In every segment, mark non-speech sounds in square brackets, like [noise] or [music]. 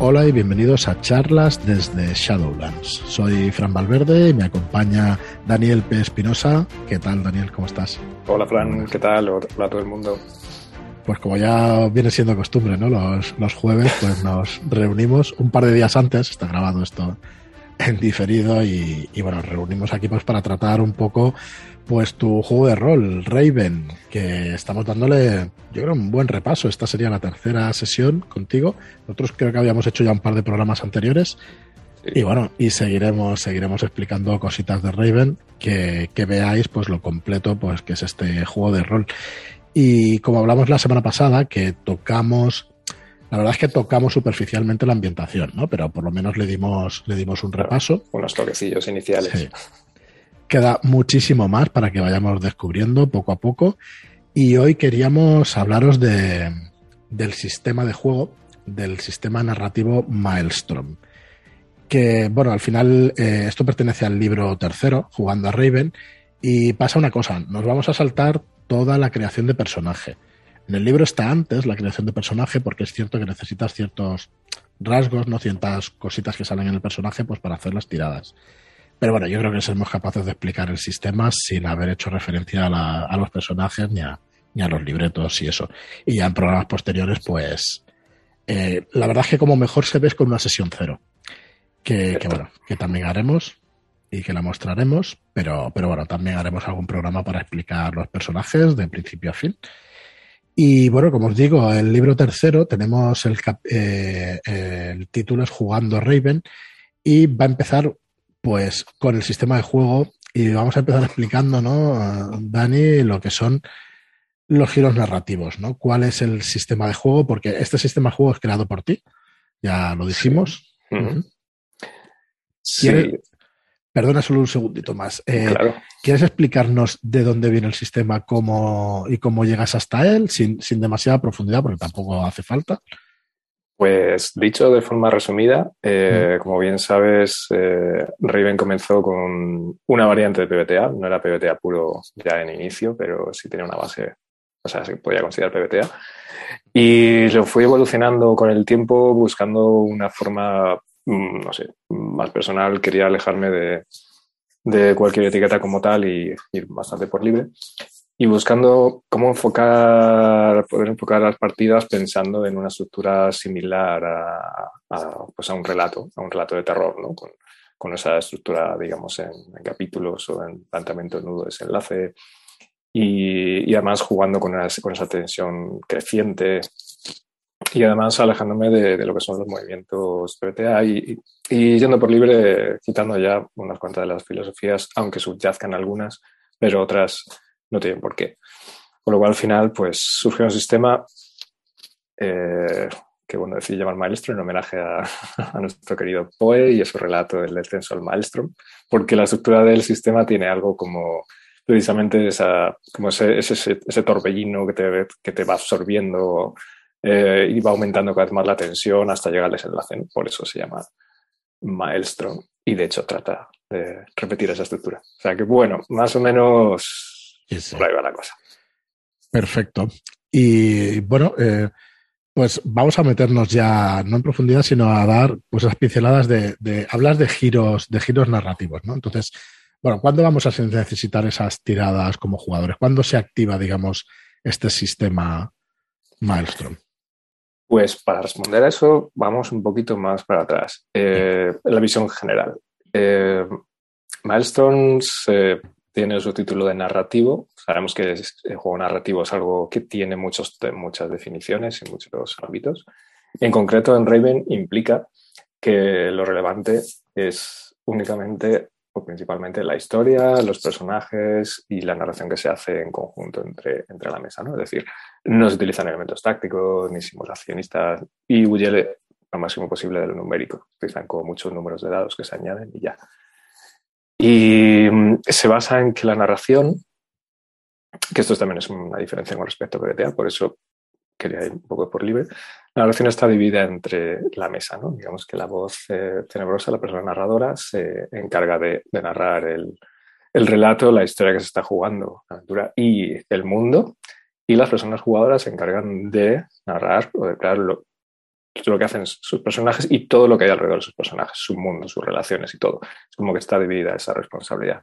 Hola y bienvenidos a charlas desde Shadowlands. Soy Fran Valverde y me acompaña Daniel P. Espinosa. ¿Qué tal, Daniel? ¿Cómo estás? Hola, Fran. ¿Qué tal? Hola a todo el mundo. Pues como ya viene siendo costumbre, ¿no? Los, los jueves, pues nos reunimos un par de días antes, está grabado esto en diferido y, y bueno, reunimos aquí pues para tratar un poco pues tu juego de rol, Raven, que estamos dándole, yo creo, un buen repaso. Esta sería la tercera sesión contigo. Nosotros creo que habíamos hecho ya un par de programas anteriores. Y bueno, y seguiremos, seguiremos explicando cositas de Raven, que, que veáis pues lo completo pues que es este juego de rol. Y como hablamos la semana pasada, que tocamos, la verdad es que tocamos superficialmente la ambientación, ¿no? Pero por lo menos le dimos, le dimos un repaso. Unos toquecillos iniciales. Sí. Queda muchísimo más para que vayamos descubriendo poco a poco. Y hoy queríamos hablaros de, del sistema de juego, del sistema narrativo Maelstrom. Que, bueno, al final eh, esto pertenece al libro tercero, Jugando a Raven. Y pasa una cosa, nos vamos a saltar toda la creación de personaje. En el libro está antes la creación de personaje porque es cierto que necesitas ciertos rasgos, no ciertas cositas que salen en el personaje pues para hacer las tiradas. Pero bueno, yo creo que seremos capaces de explicar el sistema sin haber hecho referencia a, la, a los personajes ni a, ni a, los libretos y eso. Y ya en programas posteriores, pues eh, la verdad es que como mejor se ve es con una sesión cero. Que, que, bueno, que también haremos y que la mostraremos, pero, pero bueno, también haremos algún programa para explicar los personajes de principio a fin. Y bueno, como os digo, el libro tercero tenemos el, eh, el título es Jugando Raven y va a empezar pues con el sistema de juego y vamos a empezar [laughs] explicando, ¿no, Dani, lo que son los giros narrativos, ¿no? ¿Cuál es el sistema de juego? Porque este sistema de juego es creado por ti, ya lo dijimos. Sí. Uh -huh. sí. Perdona solo un segundito más. Eh, claro. ¿Quieres explicarnos de dónde viene el sistema cómo, y cómo llegas hasta él sin, sin demasiada profundidad, porque tampoco hace falta? Pues dicho de forma resumida, eh, mm. como bien sabes, eh, Raven comenzó con una variante de PBTA, no era PBTA puro ya en inicio, pero sí tenía una base, o sea, se podía considerar PBTA. Y lo fui evolucionando con el tiempo buscando una forma, no sé, más personal. Quería alejarme de, de cualquier etiqueta como tal y ir bastante por libre y buscando cómo enfocar, poder enfocar las partidas pensando en una estructura similar a, pues a un relato, a un relato de terror, ¿no? Con, con esa estructura, digamos, en, capítulos o en planteamiento nudo desenlace y, y además jugando con, con esa tensión creciente y además alejándome de, de, lo que son los movimientos PBTA y, y, y, yendo por libre, quitando ya unas cuantas de las filosofías, aunque subyazcan algunas, pero otras no tienen por qué. Con lo cual, al final, pues surgió un sistema eh, que, bueno, decidí llamar Maelstrom en homenaje a, [laughs] a, nuestro querido Poe y a su relato del descenso al Maelstrom, porque la estructura del sistema tiene algo como precisamente esa, como ese, ese, ese torbellino que te, que te va absorbiendo eh, y va aumentando cada vez más la tensión hasta llegar al desenlace. ¿no? Por eso se llama Maelstrom y de hecho trata de repetir esa estructura. O sea que bueno, más o menos. Por ahí va la cosa. Perfecto. Y bueno, eh, pues vamos a meternos ya, no en profundidad, sino a dar pues las pinceladas de, de hablar de giros, de giros narrativos, ¿no? Entonces, bueno, ¿cuándo vamos a necesitar esas tiradas como jugadores? ¿Cuándo se activa, digamos, este sistema Maelstrom? Pues para responder a eso, vamos un poquito más para atrás. Eh, [laughs] la visión general. Eh, Milestones eh, tiene su título de narrativo. Sabemos que el juego narrativo es algo que tiene muchos, muchas definiciones y muchos ámbitos. En concreto, en Raven implica que lo relevante es únicamente principalmente la historia, los personajes y la narración que se hace en conjunto entre, entre la mesa. ¿no? Es decir, no se utilizan elementos tácticos ni simulacionistas y huye lo máximo posible de lo numérico. Utilizan como muchos números de dados que se añaden y ya. Y mm, se basa en que la narración, que esto también es una diferencia con respecto a PBTA, por eso quería ir un poco por libre, la narración está dividida entre la mesa, ¿no? Digamos que la voz eh, tenebrosa, la persona narradora, se encarga de, de narrar el, el, relato, la historia que se está jugando, la aventura y el mundo, y las personas jugadoras se encargan de narrar o de crear lo, lo que hacen sus personajes y todo lo que hay alrededor de sus personajes, su mundo, sus relaciones y todo. Es como que está dividida esa responsabilidad.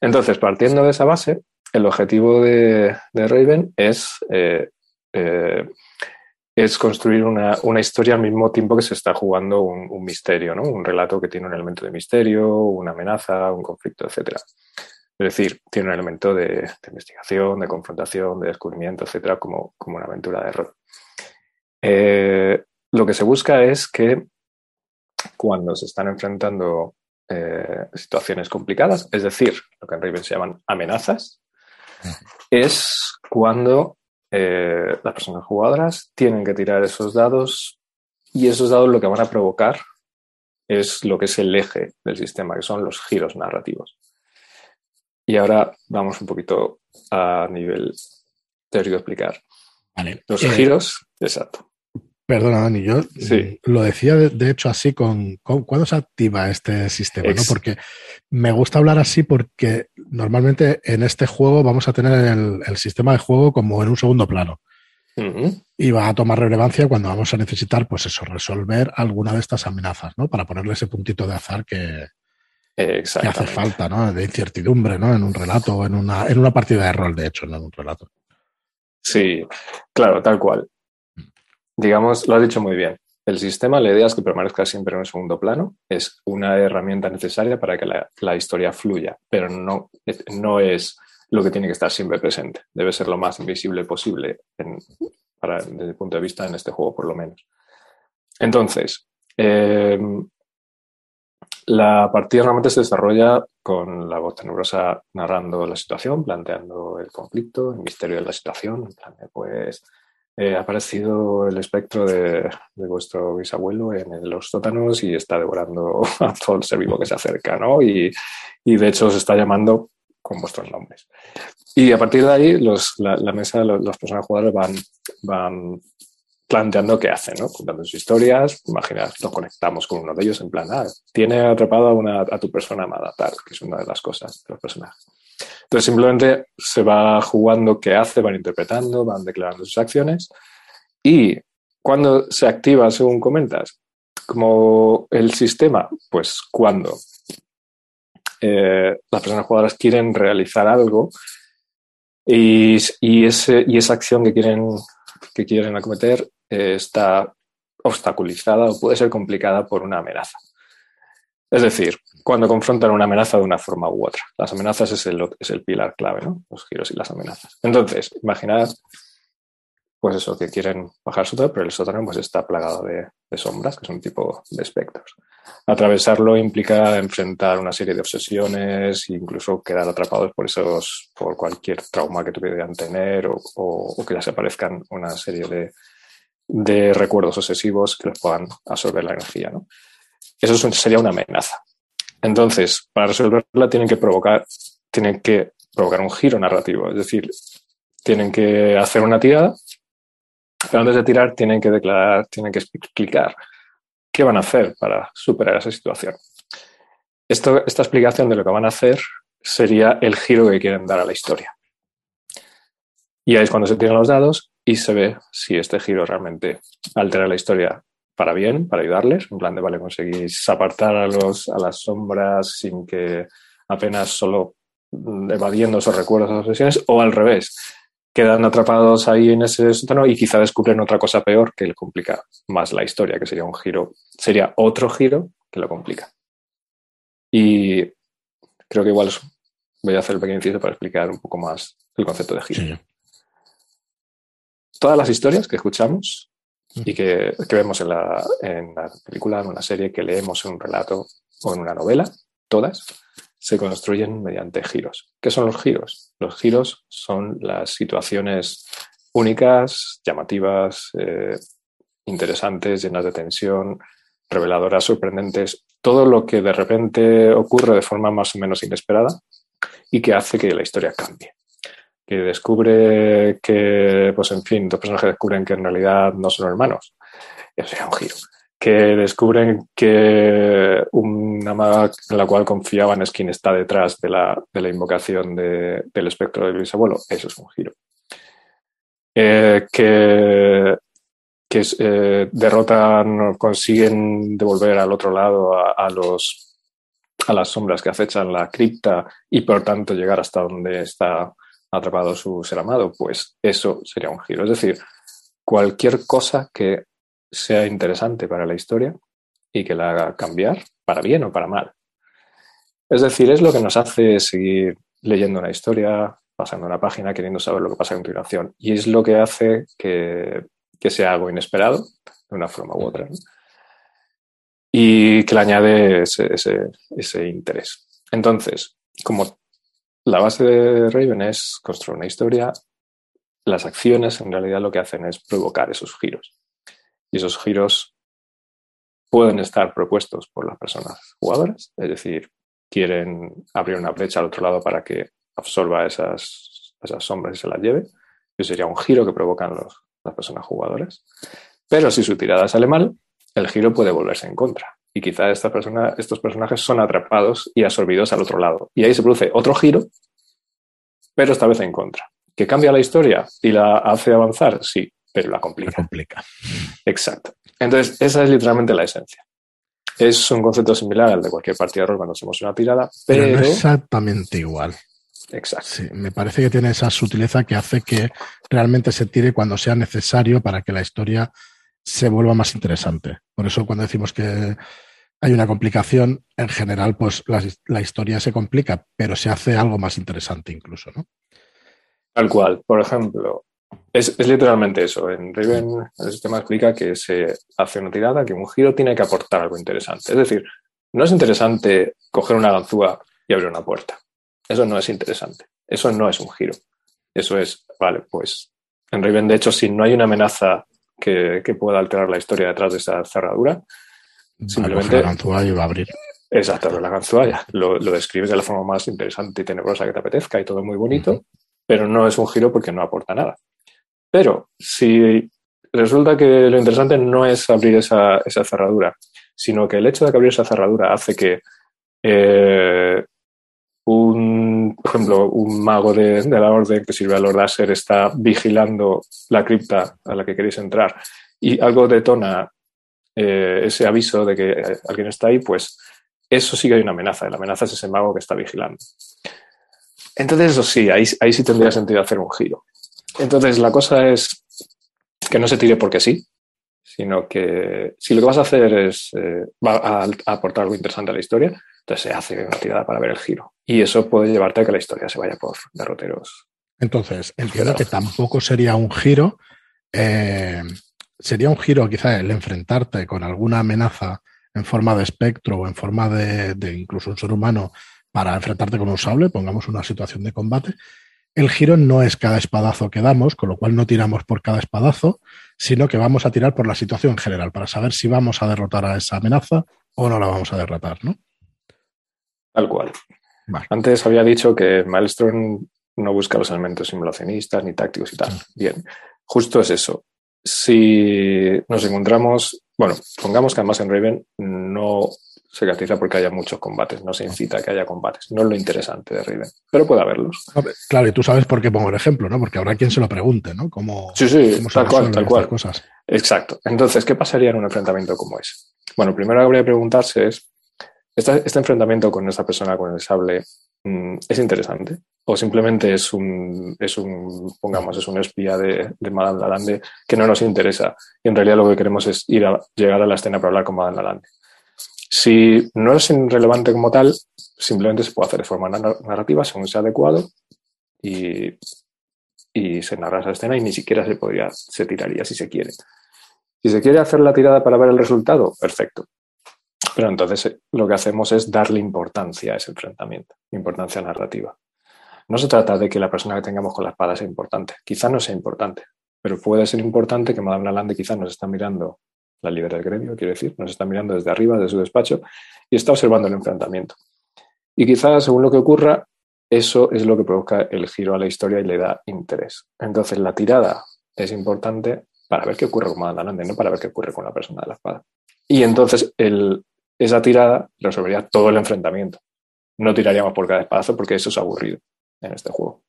Entonces, partiendo de esa base, el objetivo de, Raven es, eh, eh, es construir una, historia al mismo tiempo que se está jugando un, misterio, ¿no? un relato que tiene un elemento de misterio, una amenaza, un conflicto, etc. Es decir, tiene un elemento de, investigación, de confrontación, de descubrimiento, etcétera, como, como una aventura de rol. Eh, lo que se busca es que cuando se están enfrentando situaciones complicadas, es decir, lo que en Raven se llaman amenazas, es cuando eh, las personas jugadoras tienen que tirar esos dados y esos dados lo que van a provocar es lo que es el eje del sistema, que son los giros narrativos. Y ahora vamos un poquito a nivel teórico explicar. Los eh, giros, exacto. Perdona, Dani, yo lo decía de, hecho así con, ¿Cuándo se activa este sistema? ¿no? Porque me gusta hablar así porque normalmente en este juego vamos a tener el, sistema de juego como en un segundo plano. Y va a tomar relevancia cuando vamos a necesitar, pues eso, resolver alguna de estas amenazas, ¿no? Para ponerle ese puntito de azar que, hace falta, ¿no? De incertidumbre, ¿no? En un relato o en una, en una partida de rol, de hecho, no en un relato. Sí, claro, tal cual digamos, lo has dicho muy bien. El sistema, la idea es que permanezca siempre en un segundo plano. Es una herramienta necesaria para que la, historia fluya, pero no, no, es lo que tiene que estar siempre presente. Debe ser lo más invisible posible desde el punto de vista en este juego, por lo menos. Entonces, eh, la partida normalmente se desarrolla con la voz tenebrosa narrando la situación, planteando el conflicto, el misterio de la situación, pues eh, ha aparecido el espectro de, vuestro bisabuelo en los sótanos y está devorando [laughs] a todo el ser vivo que se acerca, ¿no? Y, de hecho os está llamando con vuestros nombres. Y a partir de ahí, la, mesa, los, las personas van, van planteando qué hacen, ¿no? Contando sus historias. Imagina, nos conectamos con uno de ellos en plan, ah, tiene atrapado a, una, a tu persona amada, tal, que es una de las cosas de los personajes. Entonces simplemente se va jugando qué hace, van interpretando, van declarando sus acciones y cuando se activa, según comentas, como el sistema, pues cuando eh, las personas jugadoras quieren realizar algo y, ese, y esa acción que quieren, que quieren acometer eh, está obstaculizada o puede ser complicada por una amenaza. Es decir, cuando confrontan una amenaza de una forma u otra. Las amenazas es el, es el pilar clave, ¿no? Los giros y las amenazas. Entonces, imaginad, pues eso, que quieren bajar sótano, pero el sótano pues está plagado de, sombras, que es un tipo de espectros. Atravesarlo implica enfrentar una serie de obsesiones, incluso quedar atrapados por esos, por cualquier trauma que tuvieran tener o, o, que les aparezcan una serie de, de recuerdos obsesivos que les puedan absorber la energía, ¿no? Eso sería una amenaza. Entonces, para resolverla tienen que provocar, tienen que provocar un giro narrativo, es decir, tienen que hacer una tirada, pero antes de tirar tienen que declarar, tienen que explicar qué van a hacer para superar esa situación. esta explicación de lo que van a hacer sería el giro que quieren dar a la historia. Y ahí es cuando se tiran los dados y se ve si este giro realmente altera la historia para bien, para ayudarles, en plan de, vale, conseguís apartar a, los, a las sombras sin que apenas solo mm, evadiendo esos recuerdos, esas obsesiones, o al revés, quedan atrapados ahí en ese sótano y quizá descubren otra cosa peor que le complica más la historia, que sería un giro, sería otro giro que lo complica. Y creo que igual voy a hacer el pequeño inciso para explicar un poco más el concepto de giro. Todas las historias que escuchamos y que, vemos en la, película, en una serie, que leemos en un relato o en una novela, todas, se construyen mediante giros. ¿Qué son los giros? Los giros son las situaciones únicas, llamativas, eh, interesantes, llenas de tensión, reveladoras, sorprendentes, todo lo que de repente ocurre de forma más o menos inesperada y que hace que la historia cambie que descubre que, pues en fin, dos personajes descubren que en realidad no son hermanos. Eso sería un giro. Que descubren que una maga en la cual confiaban es quien está detrás de la, de la invocación de, del espectro del bisabuelo. Eso es un giro. Eh, que que eh, derrotan, consiguen devolver al otro lado a, los, a las sombras que acechan la cripta y por tanto llegar hasta donde está atrapado su ser amado, pues eso sería un giro. Es decir, cualquier cosa que sea interesante para la historia y que la haga cambiar, para bien o para mal. Es decir, es lo que nos hace seguir leyendo una historia, pasando una página, queriendo saber lo que pasa a continuación. Y es lo que hace que, sea algo inesperado, de una forma u otra. Y que le añade ese, ese interés. Entonces, como la base de Raven es construir una historia, las acciones en realidad lo que hacen es provocar esos giros. Y esos giros pueden estar propuestos por las personas jugadoras, es decir, quieren abrir una brecha al otro lado para que absorba esas, esas sombras y se las lleve. Eso sería un giro que provocan las personas jugadoras. Pero si su tirada sale mal, el giro puede volverse en contra. Y quizá esta persona, estos personajes son atrapados y absorbidos al otro lado. Y ahí se produce otro giro, pero esta vez en contra. ¿Que cambia la historia y la hace avanzar? Sí, pero la complica. La complica. Exacto. Entonces, esa es literalmente la esencia. Es un concepto similar al de cualquier partida de rol cuando hacemos una tirada, pero... no exactamente igual. Exacto. Sí, me parece que tiene esa sutileza que hace que realmente se tire cuando sea necesario para que la historia se vuelva más interesante. Por eso cuando decimos que hay una complicación, en general, pues la, la historia se complica, pero se hace algo más interesante incluso, ¿no? Tal cual. Por ejemplo, es, literalmente eso. En Raven el sistema explica que se hace una tirada, que un giro tiene que aportar algo interesante. Es decir, no es interesante coger una ganzúa y abrir una puerta. Eso no es interesante. Eso no es un giro. Eso es, vale, pues en Raven, de hecho, si no hay una amenaza que, pueda alterar la historia detrás de esa cerradura, simplemente... La ganzúa y va a abrir. Exacto, la ganzúa ya lo, describes de la forma más interesante y tenebrosa que te apetezca y todo muy bonito, pero no es un giro porque no aporta nada. Pero si resulta que lo interesante no es abrir esa, cerradura, sino que el hecho de que abrir esa cerradura hace que eh, un, por ejemplo, un mago de, la orden que sirve a los láser está vigilando la cripta a la que queréis entrar y algo detona eh, ese aviso de que alguien está ahí, pues eso sí que hay una amenaza. La amenaza es ese mago que está vigilando. Entonces, eso sí, ahí, ahí sí tendría sentido hacer un giro. Entonces, la cosa es que no se tire porque sí, sino que si lo que vas a hacer es eh, va a, aportar algo interesante a la historia, entonces se hace una tirada para ver el giro. Y eso puede llevarte a que la historia se vaya por derroteros. Entonces, entiendo que tampoco sería un giro. Eh, sería un giro quizá el enfrentarte con alguna amenaza en forma de espectro o en forma de, de incluso un ser humano para enfrentarte con un sable, pongamos una situación de combate, el giro no es cada espadazo que damos, con lo cual no tiramos por cada espadazo, sino que vamos a tirar por la situación en general, para saber si vamos a derrotar a esa amenaza o no la vamos a derrotar, ¿no? Tal cual. Antes había dicho que Maelstrom no busca los elementos simulacionistas ni tácticos y tal. Bien, justo es eso. Si nos encontramos, bueno, pongamos que además en Raven no se caracteriza porque haya muchos combates, no se incita a que haya combates. No es lo interesante de Riven, pero puede haberlos. Claro, y tú sabes por qué pongo el ejemplo, ¿no? Porque habrá quien se lo pregunte, ¿no? ¿Cómo, sí, sí, tal cual, tal cual. Cosas? Exacto. Entonces, ¿qué pasaría en un enfrentamiento como ese? Bueno, primero habría que preguntarse es, ¿este, ¿este, enfrentamiento con esta persona con el sable mm, es interesante? ¿O simplemente es un, es un pongamos, es un espía de, de Madame Lalande que no nos interesa? Y en realidad lo que queremos es ir a llegar a la escena para hablar con Madame Lalande. Si no es irrelevante como tal, simplemente se puede hacer de forma narrativa según sea adecuado y, se narra esa escena y ni siquiera se podría, se tiraría si se quiere. Si se quiere hacer la tirada para ver el resultado, perfecto. Pero entonces eh, lo que hacemos es darle importancia a ese enfrentamiento, importancia narrativa. No se trata de que la persona que tengamos con la espada sea importante. Quizá no sea importante, pero puede ser importante que Madame Lalande quizá nos está mirando la líder del gremio, quiero decir, nos está mirando desde arriba, desde su despacho, y está observando el enfrentamiento. Y quizás, según lo que ocurra, eso es lo que provoca el giro a la historia y le da interés. Entonces, la tirada es importante para ver qué ocurre con Madame no para ver qué ocurre con la persona de la espada. Y entonces, esa tirada resolvería todo el enfrentamiento. No tiraríamos por cada espadazo porque eso es aburrido en este juego.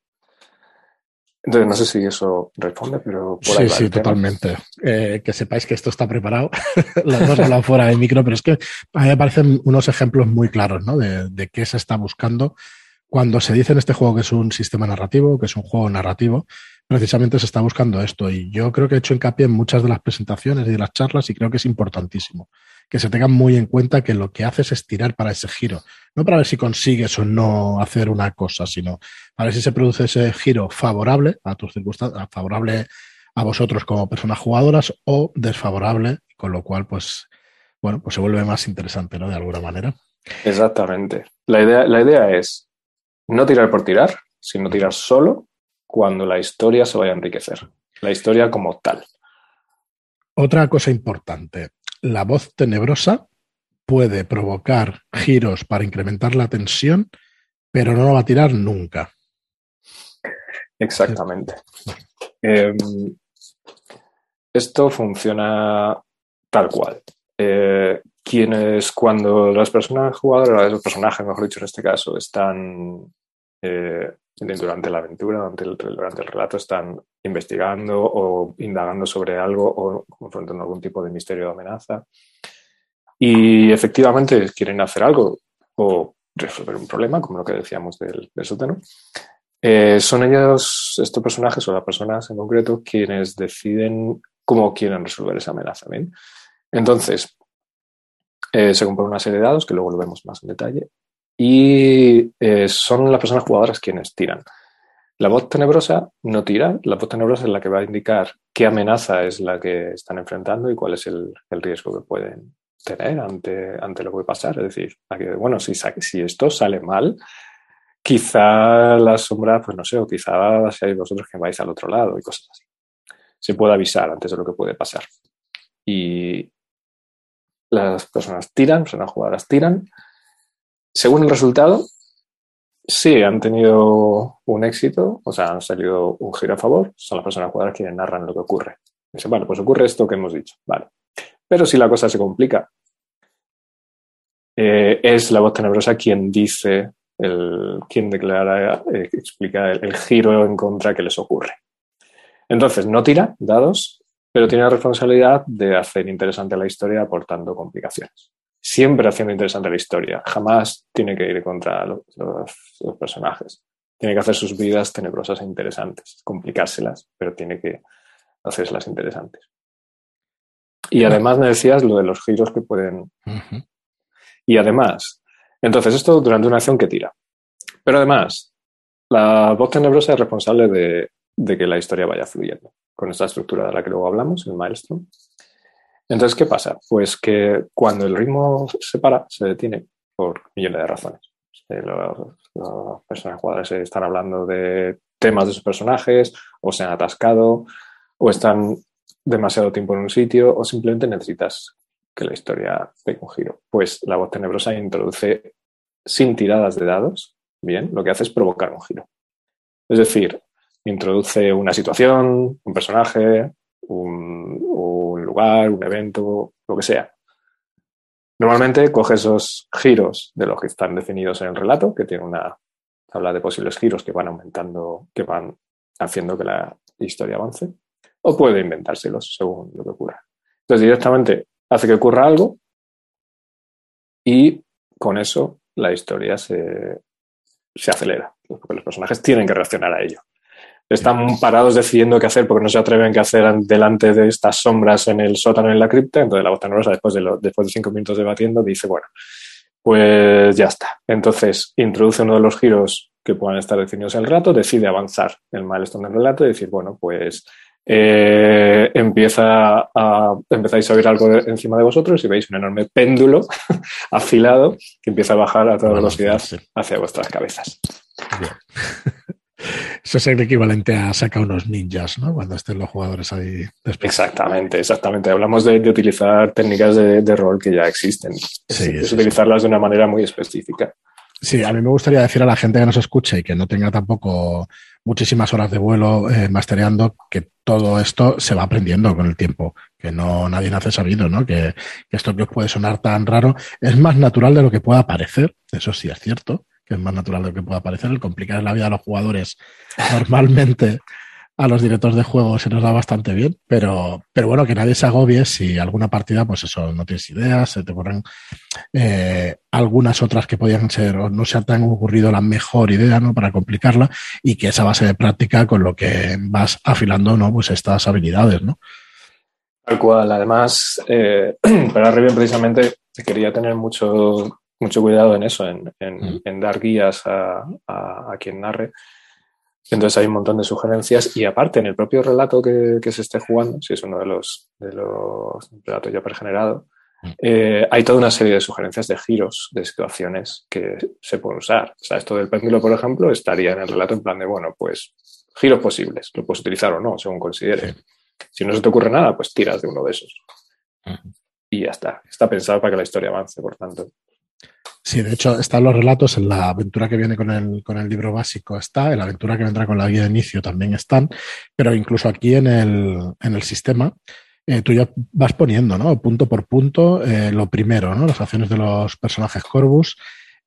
Entonces, no sé si eso responde, pero por Sí, sí, totalmente. Eh, que sepáis que esto está preparado. [laughs] Las dos hablan fuera de micro, pero es que a mí me parecen unos ejemplos muy claros ¿no? de, de qué se está buscando cuando se dice en este juego que es un sistema narrativo, que es un juego narrativo, precisamente se está buscando esto. Y yo creo que he hecho hincapié en muchas de las presentaciones y de las charlas y creo que es importantísimo que se tengan muy en cuenta que lo que haces es tirar para ese giro. No para ver si consigues o no hacer una cosa, sino para ver si se produce ese giro favorable a tus circunstancias, favorable a vosotros como personas jugadoras o desfavorable, con lo cual, pues, bueno, pues se vuelve más interesante, ¿no? De alguna manera. Exactamente. La idea, la idea es no tirar por tirar, sino tirar solo cuando la historia se vaya a enriquecer. La historia como tal. Otra cosa importante, la voz tenebrosa puede provocar giros para incrementar la tensión, pero no lo va a tirar nunca. Exactamente. Em, esto funciona tal cual. Eh, quienes cuando las personas jugadoras, los personajes, mejor dicho en este caso, están eh, durante la aventura, durante el, durante el, relato, están investigando o indagando sobre algo o confrontando algún tipo de misterio o amenaza. Y efectivamente quieren hacer algo o resolver un problema, como lo que decíamos del, sótano. Eh, son ellos, estos personajes o las personas en concreto, quienes deciden cómo quieren resolver esa amenaza. Entonces, eh, se compone una serie de dados, que luego lo vemos más en detalle, y eh, son las personas jugadoras quienes tiran. La voz tenebrosa no tira, la voz tenebrosa es la que va a indicar qué amenaza es la que están enfrentando y cuál es el, riesgo que pueden tener ante, ante lo que puede pasar. Es decir, bueno, si, si esto sale mal, quizá la sombra, pues no sé, o quizá seáis vosotros que vais al otro lado y cosas así. Se puede avisar antes de lo que puede pasar. Y las personas tiran, personas jugadoras tiran, según el resultado, sí, han tenido un éxito, o sea, han salido un giro a favor, son las personas jugadoras quienes narran lo que ocurre. Dicen, vale, pues ocurre esto que hemos dicho, vale. Pero si la cosa se complica, eh, es la voz tenebrosa quien dice, el, quien declara, eh, explica el, giro en contra que les ocurre. Entonces, no tira dados, pero tiene la responsabilidad de hacer interesante la historia aportando complicaciones siempre haciendo interesante la historia. Jamás tiene que ir contra los, personajes. Tiene que hacer sus vidas tenebrosas e interesantes, complicárselas, pero tiene que hacerlas interesantes. Y además me decías lo de los giros que pueden. Y además, entonces esto durante una acción que tira. Pero además, la voz tenebrosa es responsable de, de que la historia vaya fluyendo con esta estructura de la que luego hablamos, el maestro. Entonces, ¿qué pasa? Pues que cuando el ritmo se para, se detiene por millones de razones. Las personas jugadoras están hablando de temas de sus personajes, o se han atascado, o están demasiado tiempo en un sitio, o simplemente necesitas que la historia tenga un giro. Pues la voz tenebrosa introduce sin tiradas de dados, bien, lo que hace es provocar un giro. Es decir, introduce una situación, un personaje, un, un evento, lo que sea. Normalmente coge esos giros de los que están definidos en el relato, que tiene una tabla de posibles giros que van aumentando, que van haciendo que la historia avance, o puede inventárselos según lo que ocurra. Entonces directamente hace que ocurra algo y con eso la historia se, se acelera, porque los personajes tienen que reaccionar a ello están parados decidiendo qué hacer porque no se atreven a hacer delante de estas sombras en el sótano en la cripta. Entonces la voz tenebrosa, después de, después de cinco minutos debatiendo, dice, bueno, pues ya está. Entonces introduce uno de los giros que puedan estar definidos en el relato, decide avanzar el milestone del relato y decir, bueno, pues eh, empieza a, empezáis a oír algo encima de vosotros y veis un enorme péndulo [laughs] afilado que empieza a bajar a toda velocidad hacia vuestras cabezas. [laughs] Eso es el equivalente a sacar unos ninjas, ¿no? Cuando estén los jugadores ahí. Exactamente, exactamente. Hablamos de, utilizar técnicas de, rol que ya existen. es, utilizarlas de una manera muy específica. Sí, a mí me gustaría decir a la gente que nos escuche y que no tenga tampoco muchísimas horas de vuelo eh, mastereando que todo esto se va aprendiendo con el tiempo, que no nadie nace sabido, ¿no? Que, que esto que os puede sonar tan raro es más natural de lo que pueda parecer, eso sí es cierto, que es más natural de lo que pueda parecer. El complicar la vida a los jugadores [laughs] normalmente a los directores de juego se nos da bastante bien, pero, pero bueno, que nadie se agobie si alguna partida, pues eso, no tienes ideas, se te ocurren eh, algunas otras que podían ser o no se te han ocurrido la mejor idea, ¿no? Para complicarla y que esa base de práctica con lo que vas afilando, ¿no? Pues estas habilidades, ¿no? Tal cual. Además, eh, [clears throat] para Riven precisamente quería tener mucho, mucho cuidado en eso, en, en, dar guías a, a, a quien narre entonces hay un montón de sugerencias y aparte en el propio relato que, se esté jugando, si es uno de los, de los relatos ya pregenerados, mm. eh, hay toda una serie de sugerencias de giros, de situaciones que se pueden usar. O sea, esto del péndulo, por ejemplo, estaría en el relato en plan de, bueno, pues giros posibles, lo puedes utilizar o no, según consideres. Si no se te ocurre nada, pues tiras de uno de esos. Y ya está. Está pensado para que la historia avance, por tanto. Sí, de hecho, están los relatos en la aventura que viene con el, con el libro básico está, en la aventura que vendrá con la guía de inicio también están, pero incluso aquí en el, en el sistema, eh, tú ya vas poniendo, ¿no? Punto por punto, eh, lo primero, ¿no? Las acciones de los personajes Corvus,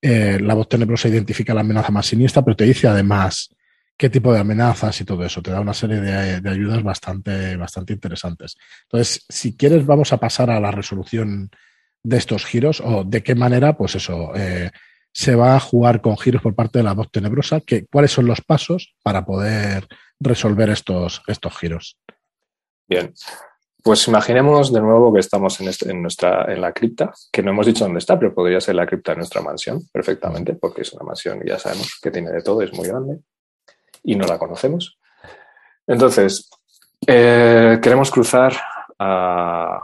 eh, la voz tenebrosa identifica la amenaza más siniestra, pero te dice además qué tipo de amenazas y todo eso. Te da una serie de, de, ayudas bastante, bastante interesantes. Entonces, si quieres, vamos a pasar a la resolución de estos giros o de qué manera, pues eso, eh, se va a jugar con giros por parte de la voz tenebrosa, que, cuáles son los pasos para poder resolver estos, estos giros. Bien, pues imaginemos de nuevo que estamos en, en, nuestra, en la cripta, que no hemos dicho dónde está, pero podría ser la cripta de nuestra mansión perfectamente, porque es una mansión y ya sabemos que tiene de todo, es muy grande y no la conocemos. Entonces, eh, queremos cruzar a,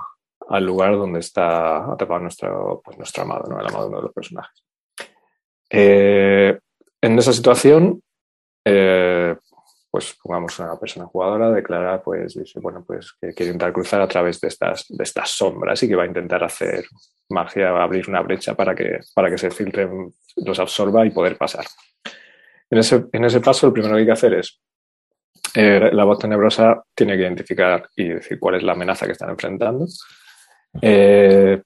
al lugar donde está atrapado nuestro, pues nuestro amado, ¿no? el amado de uno de los personajes. Eh, en esa situación, eh, pues pongamos una persona jugadora, declara, pues dice, bueno, pues que quiere intentar cruzar a través de estas, de estas sombras y que va a intentar hacer magia, abrir una brecha para que, para que se filtren, los absorba y poder pasar. En ese, en ese paso, lo primero que hay que hacer es eh, la voz tenebrosa tiene que identificar y decir cuál es la amenaza que están enfrentando. Eh,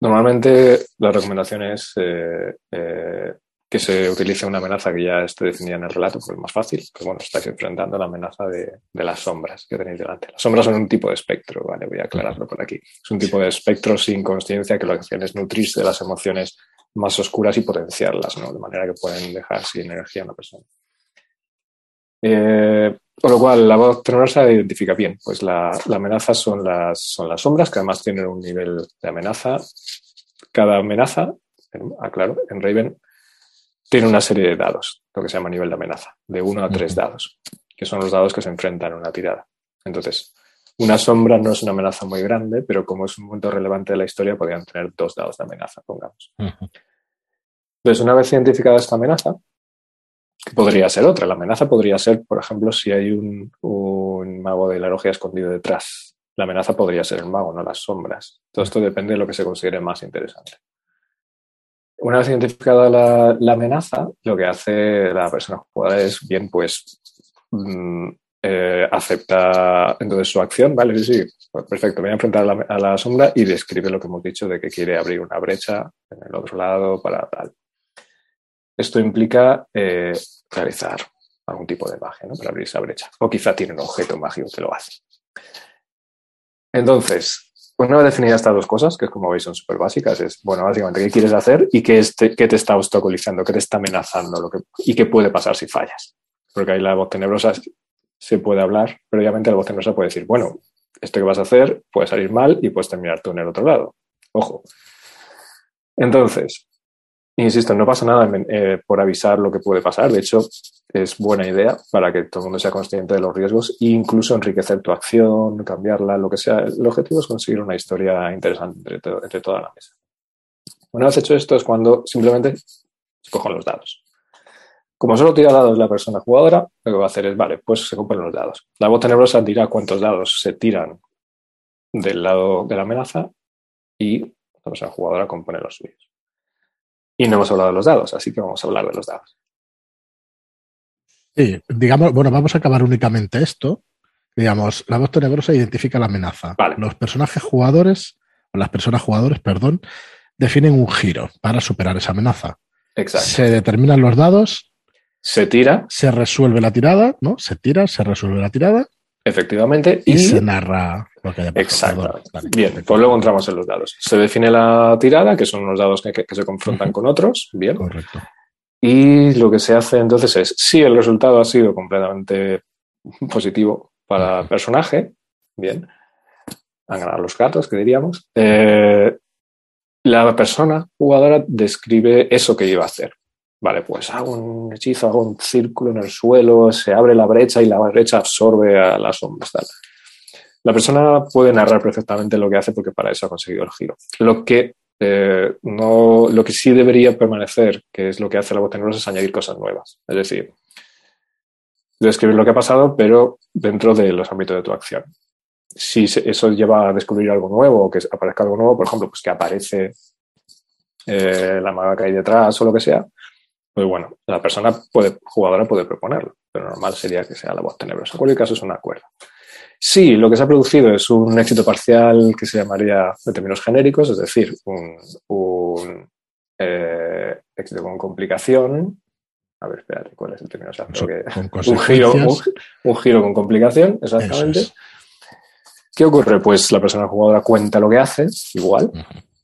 normalmente la recomendación es eh, eh, que se utilice una amenaza que ya esté definida en el relato, porque es más fácil, que bueno, estáis enfrentando la amenaza de, las sombras que tenéis delante. Las sombras son un tipo de espectro, ¿vale? Voy a aclararlo por aquí. Es un tipo de espectro sin conciencia que lo que hacen es nutrirse de las emociones más oscuras y potenciarlas, ¿no? De manera que pueden dejar sin energía a una persona. Eh, con lo cual, la voz tenebrosa identifica bien, pues la, amenaza son las, son las sombras, que además tienen un nivel de amenaza. Cada amenaza, aclaro, en Raven, tiene una serie de dados, lo que se llama nivel de amenaza, de uno a tres dados, que son los dados que se enfrentan en una tirada. Entonces, una sombra no es una amenaza muy grande, pero como es un punto relevante de la historia, podrían tener dos dados de amenaza, pongamos. Entonces, una vez identificada esta amenaza, podría ser otra. La amenaza podría ser, por ejemplo, si hay un, mago de la logia escondido detrás. La amenaza podría ser el mago, no las sombras. Todo esto depende de lo que se considere más interesante. Una vez identificada la, amenaza, lo que hace la persona jugadora es bien, pues mm, eh, acepta entonces su acción, vale, sí, sí, pues perfecto, voy a enfrentar a la, sombra y describe lo que hemos dicho de que quiere abrir una brecha en el otro lado para tal. Esto implica eh, realizar algún tipo de magia ¿no? para abrir esa brecha. O quizá tiene un objeto mágico que lo hace. Entonces, una vez definidas estas dos cosas, que como veis son súper básicas, es, bueno, básicamente, ¿qué quieres hacer y qué, qué te está obstaculizando, qué te está amenazando lo y qué puede pasar si fallas? Porque ahí la voz tenebrosa se puede hablar, pero obviamente la voz tenebrosa puede decir, bueno, esto que vas a hacer puede salir mal y puedes terminar tú en el otro lado. Ojo. Entonces, Insisto, no pasa nada eh, por avisar lo que puede pasar. De hecho, es buena idea para que todo el mundo sea consciente de los riesgos e incluso enriquecer tu acción, cambiarla, lo que sea. El objetivo es conseguir una historia interesante entre, toda la mesa. Una vez hecho esto es cuando simplemente se cojan los dados. Como solo tira dados la persona jugadora, lo que va a hacer es, vale, pues se compran los dados. La voz tenebrosa dirá cuántos dados se tiran del lado de la amenaza y la persona jugadora compone los suyos. Y no hemos hablado de los dados, así que vamos a hablar de los dados. Sí, digamos, bueno, vamos a acabar únicamente esto. Digamos, la voz tenebrosa identifica la amenaza. Los personajes jugadores, o las personas jugadores, perdón, definen un giro para superar esa amenaza. Exacto. Se determinan los dados Se tira. Se resuelve la tirada, ¿no? Se tira, se resuelve la tirada. Efectivamente. Y, se narra lo que haya pasado. Exacto. Bien, pues luego entramos en los dados. Se define la tirada, que son los dados que, se confrontan con otros. Bien. Correcto. Y lo que se hace entonces es, si el resultado ha sido completamente positivo para el personaje, bien, han ganado los gatos, que diríamos, eh, la persona jugadora describe eso que iba a hacer. Vale, pues hago un hechizo, hago un círculo en el suelo, se abre la brecha y la brecha absorbe a las sombras. Tal. La persona puede narrar perfectamente lo que hace porque para eso ha conseguido el giro. Lo que, eh, no, lo que sí debería permanecer, que es lo que hace la voz tenebrosa, es añadir cosas nuevas. Es decir, describir lo que ha pasado, pero dentro de los ámbitos de tu acción. Si eso lleva a descubrir algo nuevo o que aparezca algo nuevo, por ejemplo, pues que aparece eh, la maga que hay detrás o lo que sea, pues bueno, la persona puede, jugadora puede proponerlo, pero normal sería que sea la voz tenebrosa. En cualquier caso es un acuerdo. Sí, lo que se ha producido es un éxito parcial que se llamaría de términos genéricos, es decir, un, eh, éxito con complicación, a ver, espérate, ¿cuál es el término [laughs] un, giro, un, giro con complicación, exactamente. ¿Qué ocurre? Pues la persona jugadora cuenta lo que hace, igual,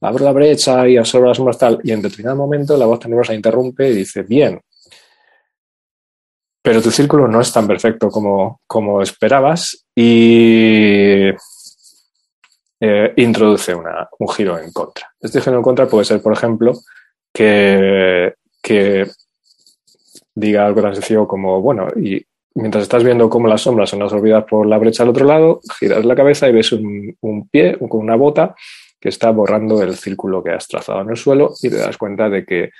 abre la brecha y absorbe las sombras tal, y en determinado momento la voz tenebrosa interrumpe y dice, bien, pero tu círculo no es tan perfecto como, como esperabas y eh, introduce un giro en contra. Este giro en contra puede ser, por ejemplo, que, que diga algo tan sencillo como, bueno, y mientras estás viendo cómo las sombras son absorbidas por la brecha al otro lado, giras la cabeza y ves un, un pie con una bota que está borrando el círculo que has trazado en el suelo y te das cuenta de que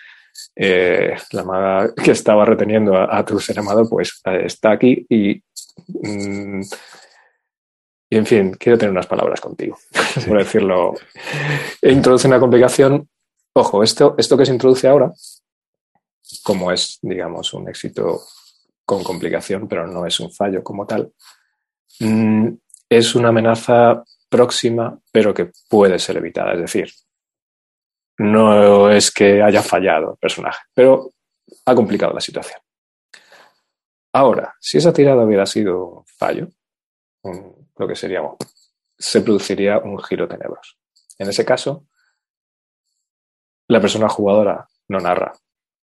eh, la maga que estaba reteniendo a, tu ser amado pues eh, está aquí y, mm, y en fin, quiero tener unas palabras contigo, [laughs] por decirlo. Introduce una complicación. Ojo, esto, esto que se introduce ahora como es, digamos, un éxito con complicación, pero no es un fallo como tal, mm, es una amenaza próxima, pero que puede ser evitada. Es decir, no es que haya fallado el personaje, pero ha complicado la situación. Ahora, si esa tirada hubiera sido fallo, lo que sería, se produciría un giro tenebroso. En ese caso, la persona jugadora no narra,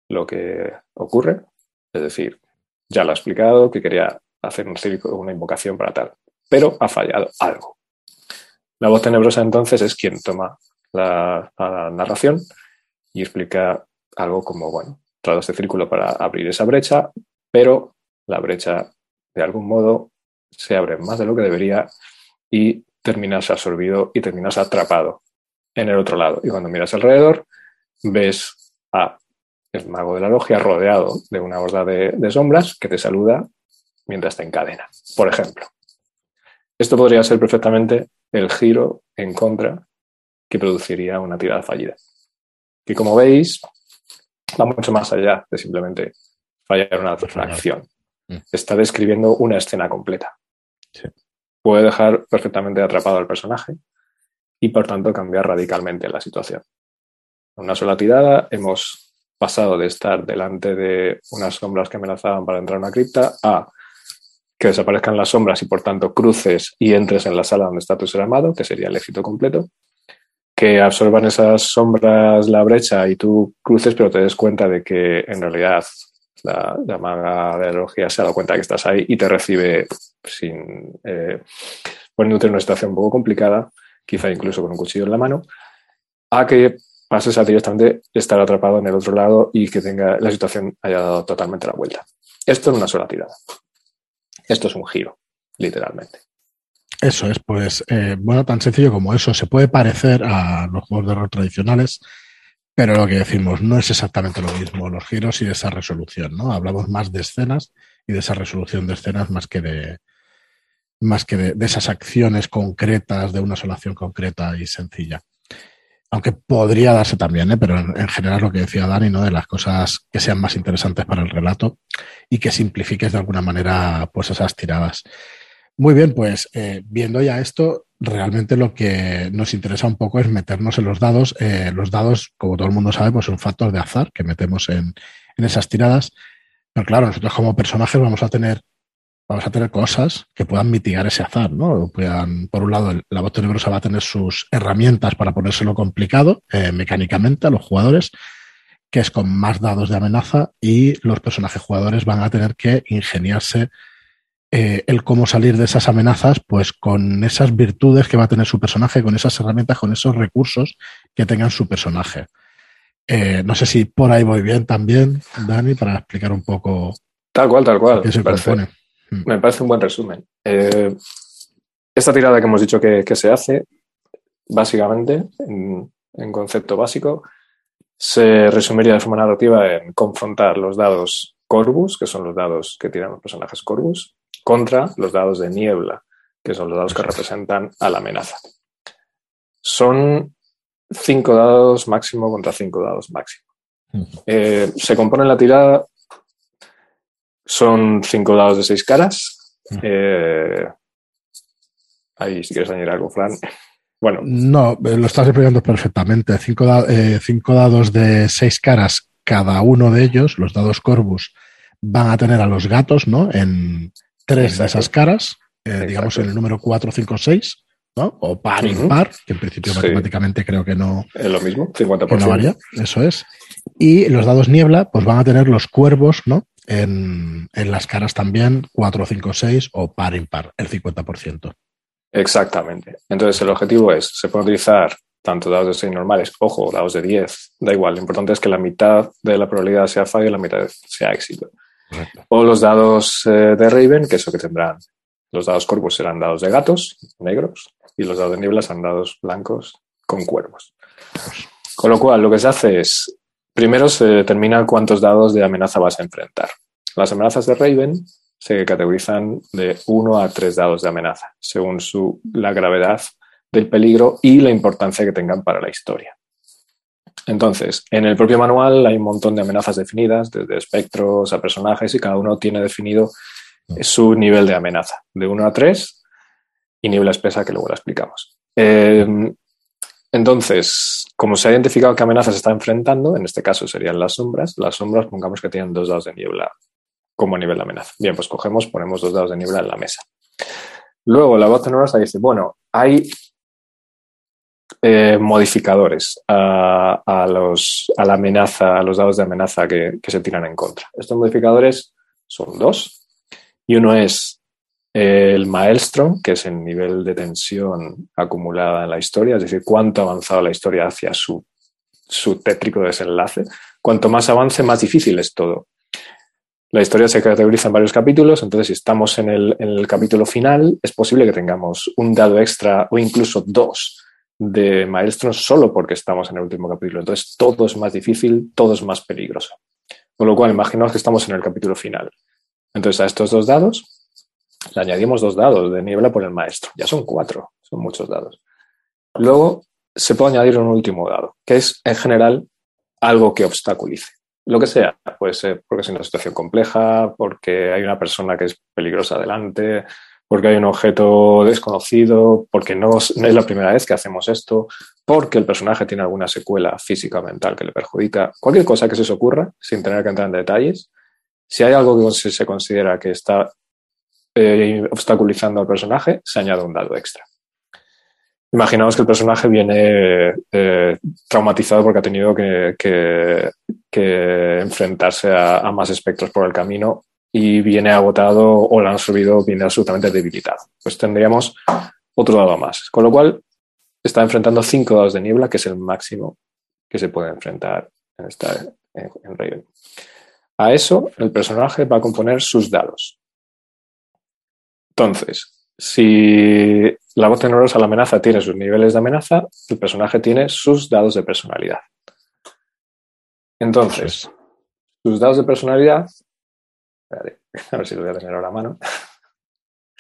lo que ocurre. Es decir, ya lo ha explicado, que quería hacer un una invocación para tal, pero ha fallado algo. La voz tenebrosa entonces es quien toma la, narración y explica algo como, bueno, trato este círculo para abrir esa brecha, pero la brecha de algún modo se abre más de lo que debería y terminas absorbido y terminas atrapado en el otro lado. Y cuando miras alrededor, ves a el mago de la logia rodeado de una horda de, sombras que te saluda mientras te encadena, por ejemplo. Esto podría ser perfectamente el giro en contra que produciría una tirada fallida. Que como veis, va mucho más allá de simplemente fallar una acción. Mm. Está describiendo una escena completa. Puede dejar perfectamente atrapado al personaje y por tanto cambiar radicalmente la situación. Una sola tirada hemos pasado de estar delante de unas sombras que amenazaban para entrar a una cripta a que desaparezcan las sombras y por tanto cruces y entres en la sala donde está tu ser amado, que sería el éxito completo, que absorban esas sombras la brecha y tú cruces, pero te des cuenta de que en realidad la, la maga de la se ha dado cuenta que estás ahí y te recibe sin eh, poniéndote en una situación un poco complicada, quizá incluso con un cuchillo en la mano, a que pases a directamente estar atrapado en el otro lado y que tenga la situación haya dado totalmente la vuelta. Esto en una sola tirada. Esto es un giro, literalmente. Eso es, pues, eh, bueno, tan sencillo como eso. Se puede parecer a los juegos de rol tradicionales, pero lo que decimos no es exactamente lo mismo, los giros y esa resolución, ¿no? Hablamos más de escenas y de esa resolución de escenas más que de más que de esas acciones concretas, de una sola acción concreta y sencilla aunque podría darse también, ¿eh? pero en, general lo que decía Dani, ¿no? De las cosas que sean más interesantes para el relato y que simplifiques de alguna manera pues esas tiradas. Muy bien, pues eh, viendo ya esto, realmente lo que nos interesa un poco es meternos en los dados. Eh, los dados, como todo el mundo sabe, pues son factores de azar que metemos en, en esas tiradas. Pero claro, nosotros como personajes vamos a tener vamos a tener cosas que puedan mitigar ese azar, ¿no? Puedan, por un lado, la voz tenebrosa va a tener sus herramientas para ponérselo complicado eh, mecánicamente a los jugadores, que es con más dados de amenaza, y los personajes jugadores van a tener que ingeniarse eh, el cómo salir de esas amenazas, pues con esas virtudes que va a tener su personaje, con esas herramientas, con esos recursos que tengan su personaje. Eh, no sé si por ahí voy bien también, Dani, para explicar un poco. Tal cual, tal cual. Qué se Mm. Me parece un buen resumen. Eh, esta tirada que hemos dicho que, se hace, básicamente, en, concepto básico, se resumiría de forma narrativa en confrontar los dados Corvus, que son los dados que tiran los personajes Corvus, contra los dados de niebla, que son los dados que representan a la amenaza. Son cinco dados máximo contra cinco dados máximo. Mm. Eh, se compone la tirada son cinco dados de seis caras. Eh, ahí, si quieres añadir algo, Fran. [laughs] Bueno. No, eh, lo estás explicando perfectamente. Eh, cinco, dados de seis caras, cada uno de ellos, los dados Corvus, van a tener a los gatos, ¿no? En tres de esas caras, digamos en el número 4, 5, 6, ¿no? O par, impar, que en principio matemáticamente creo que no. Es lo mismo, 50%. no varía, eso es. Y los dados niebla, pues van a tener los cuervos, ¿no? en, las caras también 4, 5, 6 o par impar, el 50%. Exactamente. Entonces el objetivo es, se puede utilizar tanto dados de 6 normales, ojo, dados de 10, da igual, lo importante es que la mitad de la probabilidad sea fallo y la mitad sea éxito. O los dados eh, de Raven, que eso que tendrán. Los dados corvos serán dados de gatos, negros, y los dados de niebla serán dados blancos con cuervos. Con lo cual, lo que se hace es Primero se determina cuántos dados de amenaza vas a enfrentar. Las amenazas de Raven se categorizan de 1 a 3 dados de amenaza, según su, la gravedad del peligro y la importancia que tengan para la historia. Entonces, en el propio manual hay un montón de amenazas definidas, desde espectros a personajes, y cada uno tiene definido su nivel de amenaza, de 1 a 3 y niebla espesa, que luego la explicamos. Eh, entonces, como se ha identificado qué amenazas se está enfrentando, en este caso serían las sombras, las sombras pongamos que tienen dos dados de niebla como nivel de amenaza. Bien, pues cogemos, ponemos dos dados de niebla en la mesa. Luego la voz tenorosa dice, bueno, hay eh, modificadores a, los, la amenaza, a los dados de amenaza que se tiran en contra. Estos modificadores son dos y uno es el maelstrom, que es el nivel de tensión acumulada en la historia, es decir, cuánto ha avanzado la historia hacia su, su tétrico desenlace. Cuanto más avance, más difícil es todo. La historia se categoriza en varios capítulos, entonces si estamos en el, en el capítulo final, es posible que tengamos un dado extra o incluso dos de Maelstrom solo porque estamos en el último capítulo. Entonces todo es más difícil, todo es más peligroso. Con lo cual, imaginaos que estamos en el capítulo final. Entonces a estos dos dados le añadimos dos dados de niebla por el maestro. Ya son cuatro, son muchos dados. Luego se puede añadir un último dado, que es en general algo que obstaculice. Lo que sea, puede ser porque es una situación compleja, porque hay una persona que es peligrosa delante, porque hay un objeto desconocido, porque no, es la primera vez que hacemos esto, porque el personaje tiene alguna secuela física o mental que le perjudica. Cualquier cosa que se os ocurra, sin tener que entrar en detalles, si hay algo que se considera que está eh, obstaculizando al personaje, se añade un dado extra. Imaginaos que el personaje viene eh, traumatizado porque ha tenido que, enfrentarse a, más espectros por el camino y viene agotado o le han subido, viene absolutamente debilitado. Pues tendríamos otro dado más. Con lo cual, está enfrentando cinco dados de niebla, que es el máximo que se puede enfrentar en, esta, en A eso, el personaje va a componer sus dados. Entonces, si la voz tenorosa, la amenaza, tiene sus niveles de amenaza, el personaje tiene sus dados de personalidad. Entonces, sus dados de personalidad. [laughs] A ver si lo voy a tener ahora a mano.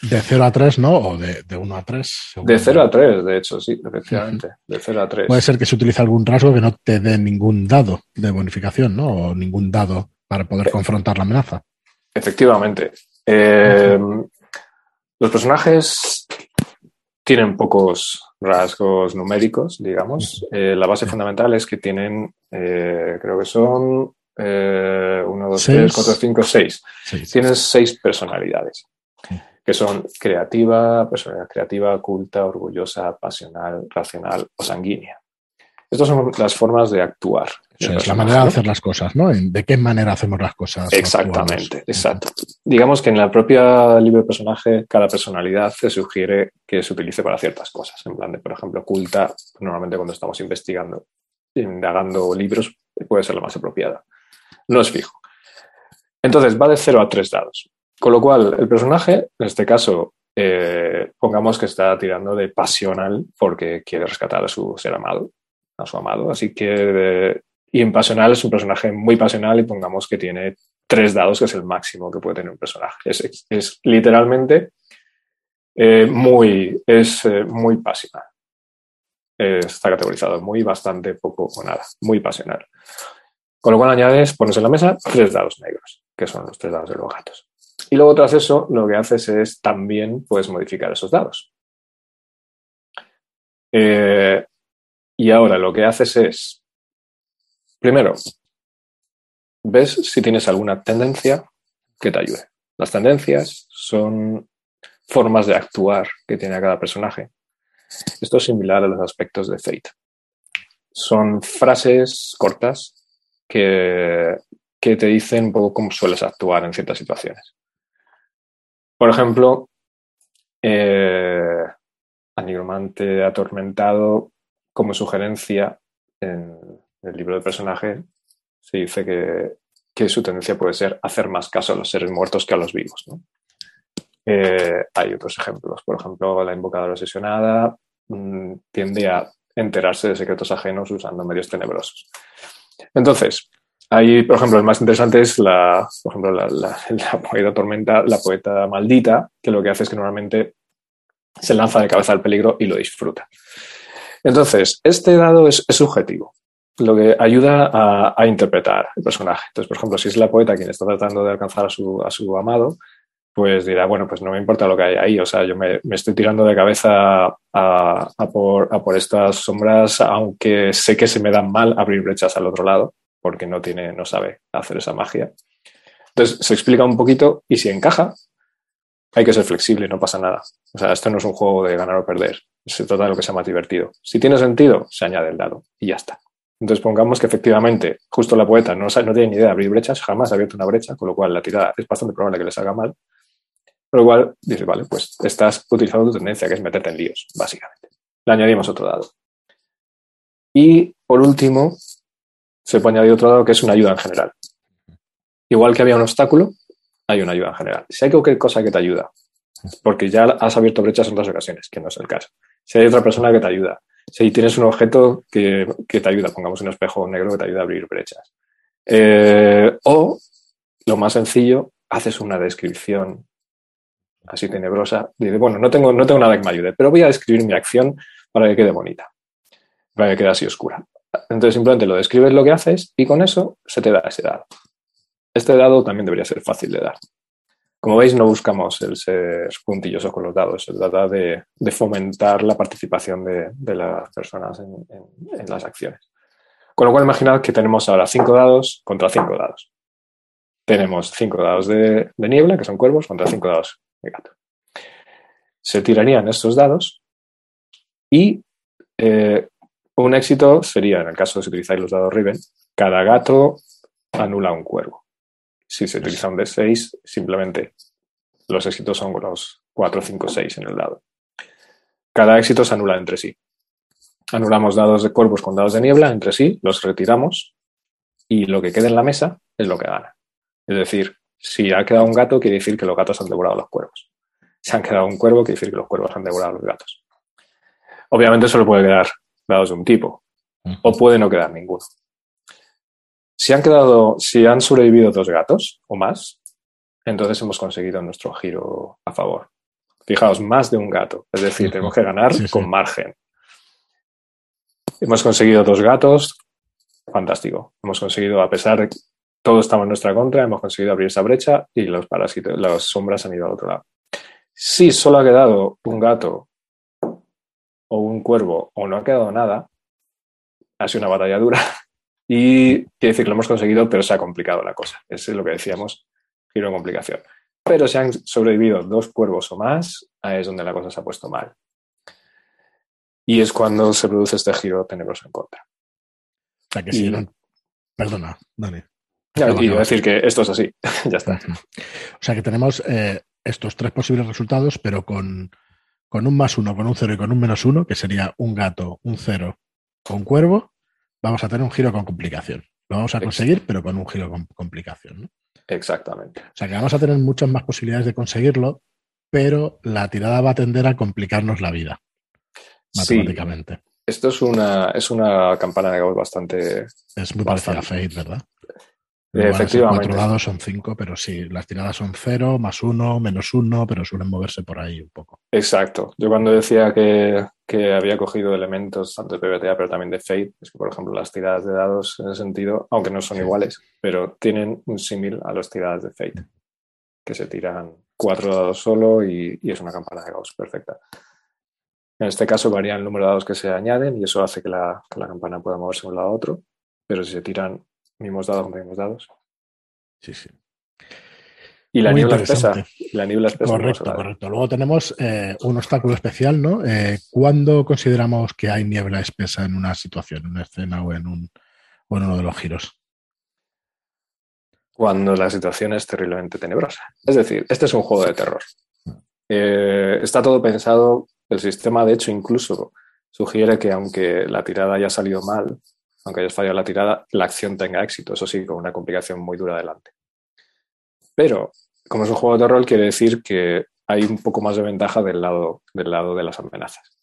De 0 a 3, ¿no? O de, de 1 a 3. De 0 a 3, de hecho, sí, efectivamente. De 0 a 3. Puede ser que se utilice algún rasgo que no te dé ningún dado de bonificación, ¿no? O ningún dado para poder eh, confrontar la amenaza. Efectivamente. Eh, los personajes tienen pocos rasgos numéricos, digamos. Eh, la base fundamental es que tienen, eh, creo que son eh, uno, dos, tres, cuatro, cinco, seis. Tienes seis personalidades, que son creativa, personalidad creativa, culta, orgullosa, pasional, racional o sanguínea. Estas son las formas de actuar. Es la manera de hacer las cosas, ¿no? ¿De qué manera hacemos las cosas? Exactamente, exacto. Digamos que en la propia libro de personaje, cada personalidad se sugiere que se utilice para ciertas cosas. En plan de, por ejemplo, culta, normalmente cuando estamos investigando, indagando libros, puede ser la más apropiada. No es fijo. Entonces, va de 0 a 3 dados. Con lo cual, el personaje, en este caso, eh, pongamos que está tirando de pasional porque quiere rescatar a su ser amado a su amado. Así que, y en Pasional es un personaje muy pasional y pongamos que tiene tres dados, que es el máximo que puede tener un personaje. Es, literalmente eh, muy, es eh, muy pasional. está categorizado muy, bastante, poco o nada. Muy pasional. Con lo cual añades, pones en la mesa tres dados negros, que son los tres dados de los gatos. Y luego tras eso, lo que haces es también puedes modificar esos dados. Eh, y ahora lo que haces es, primero, ves si tienes alguna tendencia que te ayude. Las tendencias son formas de actuar que tiene cada personaje. Esto es similar a los aspectos de Fate. Son frases cortas que, que te dicen un poco cómo sueles actuar en ciertas situaciones. Por ejemplo, eh, Anigromante atormentado como sugerencia en el libro de personaje se dice que, su tendencia puede ser hacer más caso a los seres muertos que a los vivos. Eh, hay otros ejemplos. Por ejemplo, la invocadora obsesionada mm, tiende a enterarse de secretos ajenos usando medios tenebrosos. Entonces, ahí, por ejemplo, el más interesante es la, por ejemplo, la, [laughs] poeta tormenta, la poeta maldita, que lo que hace es que normalmente se lanza de cabeza al peligro y lo disfruta. Entonces, este dado es, subjetivo, lo que ayuda a, interpretar el personaje. Entonces, por ejemplo, si es la poeta quien está tratando de alcanzar a su, a su amado, pues dirá, bueno, pues no me importa lo que hay ahí, o sea, yo me, estoy tirando de cabeza a, por, a, por, estas sombras, aunque sé que se me dan mal abrir brechas al otro lado, porque no tiene, no sabe hacer esa magia. Entonces se explica un poquito y si encaja, hay que ser flexible, no pasa nada. O sea, esto no es un juego de ganar o perder se trata de lo que sea más divertido. Si tiene sentido, se añade el dado y ya está. Entonces pongamos que efectivamente, justo la poeta no, tiene ni idea de abrir brechas, jamás ha abierto una brecha, con lo cual la tirada es bastante probable que le salga mal. Por lo cual dice, vale, pues estás utilizando tu tendencia, que es meterte en líos, básicamente. Le añadimos otro dado. Y por último, se puede añadir otro dado que es una ayuda en general. Igual que había un obstáculo, hay una ayuda en general. Si hay cualquier cosa que te ayuda, porque ya has abierto brechas en otras ocasiones, que no es el caso si hay otra persona que te ayuda, si tienes un objeto que, te ayuda, pongamos un espejo negro que te ayuda a abrir brechas. Eh, o, lo más sencillo, haces una descripción así tenebrosa. Dice, bueno, no tengo, no tengo nada que me ayude, pero voy a describir mi acción para que quede bonita, para que quede así oscura. Entonces simplemente lo describes lo que haces y con eso se te da ese dado. Este dado también debería ser fácil de dar. Como veis, no buscamos el ser puntilloso con los dados, se trata de, fomentar la participación de, las personas en, las acciones. Con lo cual, imaginad que tenemos ahora cinco dados contra cinco dados. Tenemos cinco dados de, niebla, que son cuervos, contra cinco dados de gato. Se tirarían estos dados y eh, un éxito sería, en el caso de si utilizáis los dados Riven, cada gato anula un cuervo. Si se utiliza un D6, simplemente los éxitos son los 4, 5, 6 en el dado. Cada éxito se anula entre sí. Anulamos dados de cuervos con dados de niebla entre sí, los retiramos y lo que queda en la mesa es lo que gana. Es decir, si ha quedado un gato, quiere decir que los gatos han devorado a los cuervos. Si han quedado un cuervo, quiere decir que los cuervos han devorado a los gatos. Obviamente solo puede quedar dados de un tipo, o puede no quedar ninguno. Si han quedado, si han sobrevivido dos gatos o más, entonces hemos conseguido nuestro giro a favor. Fijaos, más de un gato. Es decir, [laughs] tenemos que ganar con margen. Hemos conseguido dos gatos. Fantástico. Hemos conseguido, a pesar de que todo estaba en nuestra contra, hemos conseguido abrir esa brecha y los parásitos, las sombras han ido al otro lado. Si solo ha quedado un gato o un cuervo o no ha quedado nada, ha sido una batalla dura Y quiere decir que lo hemos conseguido, pero se ha complicado la cosa. Eso es lo que decíamos, giro de complicación. Pero si han sobrevivido dos cuervos o más, ahí es donde la cosa se ha puesto mal. Y es cuando se produce este giro tenebroso en contra. O sea que Perdona, Dani. Y decir que esto es así. [laughs] ya está. O sea que tenemos eh, estos tres posibles resultados, pero con, con un más uno, con un cero y con un menos uno, que sería un gato, un cero con cuervo, vamos a tener un giro con complicación. Lo vamos a conseguir, pero con un giro con complicación. ¿no? Exactamente. O sea que vamos a tener muchas más posibilidades de conseguirlo, pero la tirada va a tender a complicarnos la vida. Matemáticamente. Esto es una, es una campana de Gauss bastante. Es muy parecida a Fate, ¿verdad? Efectivamente. Cuatro dados son cinco, pero sí, las tiradas son cero, más uno, menos uno, pero suelen moverse por ahí un poco. Exacto. Yo cuando decía que, había cogido elementos tanto de PBTA, pero también de Fate, es que, por ejemplo, las tiradas de dados en ese sentido, aunque no son iguales, pero tienen un símil a las tiradas de Fate, que se tiran cuatro dados solo y, es una campana de Gauss perfecta. En este caso varía el número de dados que se añaden y eso hace que la, que la campana pueda moverse de un lado a otro, pero si se tiran Mismos dados mismos dados. Sí, sí. Y la niebla espesa. La niebla espesa. Correcto, correcto. Luego tenemos eh, un obstáculo especial, ¿no? Eh, ¿Cuándo consideramos que hay niebla espesa en una situación, en una escena o en, un, o en uno de los giros? Cuando la situación es terriblemente tenebrosa. Es decir, este es un juego de terror. Eh, está todo pensado, el sistema de hecho incluso sugiere que aunque la tirada haya salido mal, aunque hayas fallado la tirada, la acción tenga éxito, eso sí, con una complicación muy dura adelante. Pero, como es un juego de rol, quiere decir que hay un poco más de ventaja del lado, del lado de las amenazas.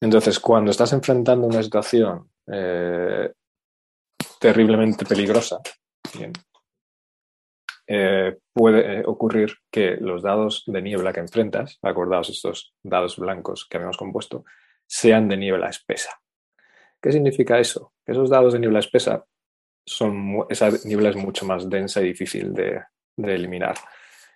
Entonces, cuando estás enfrentando una situación eh, terriblemente peligrosa, eh, puede ocurrir que los dados de niebla que enfrentas, acordaos estos dados blancos que habíamos compuesto, sean de niebla espesa. ¿Qué significa eso? Que esos dados de niebla espesa son, esa niebla es mucho más densa y difícil de, eliminar.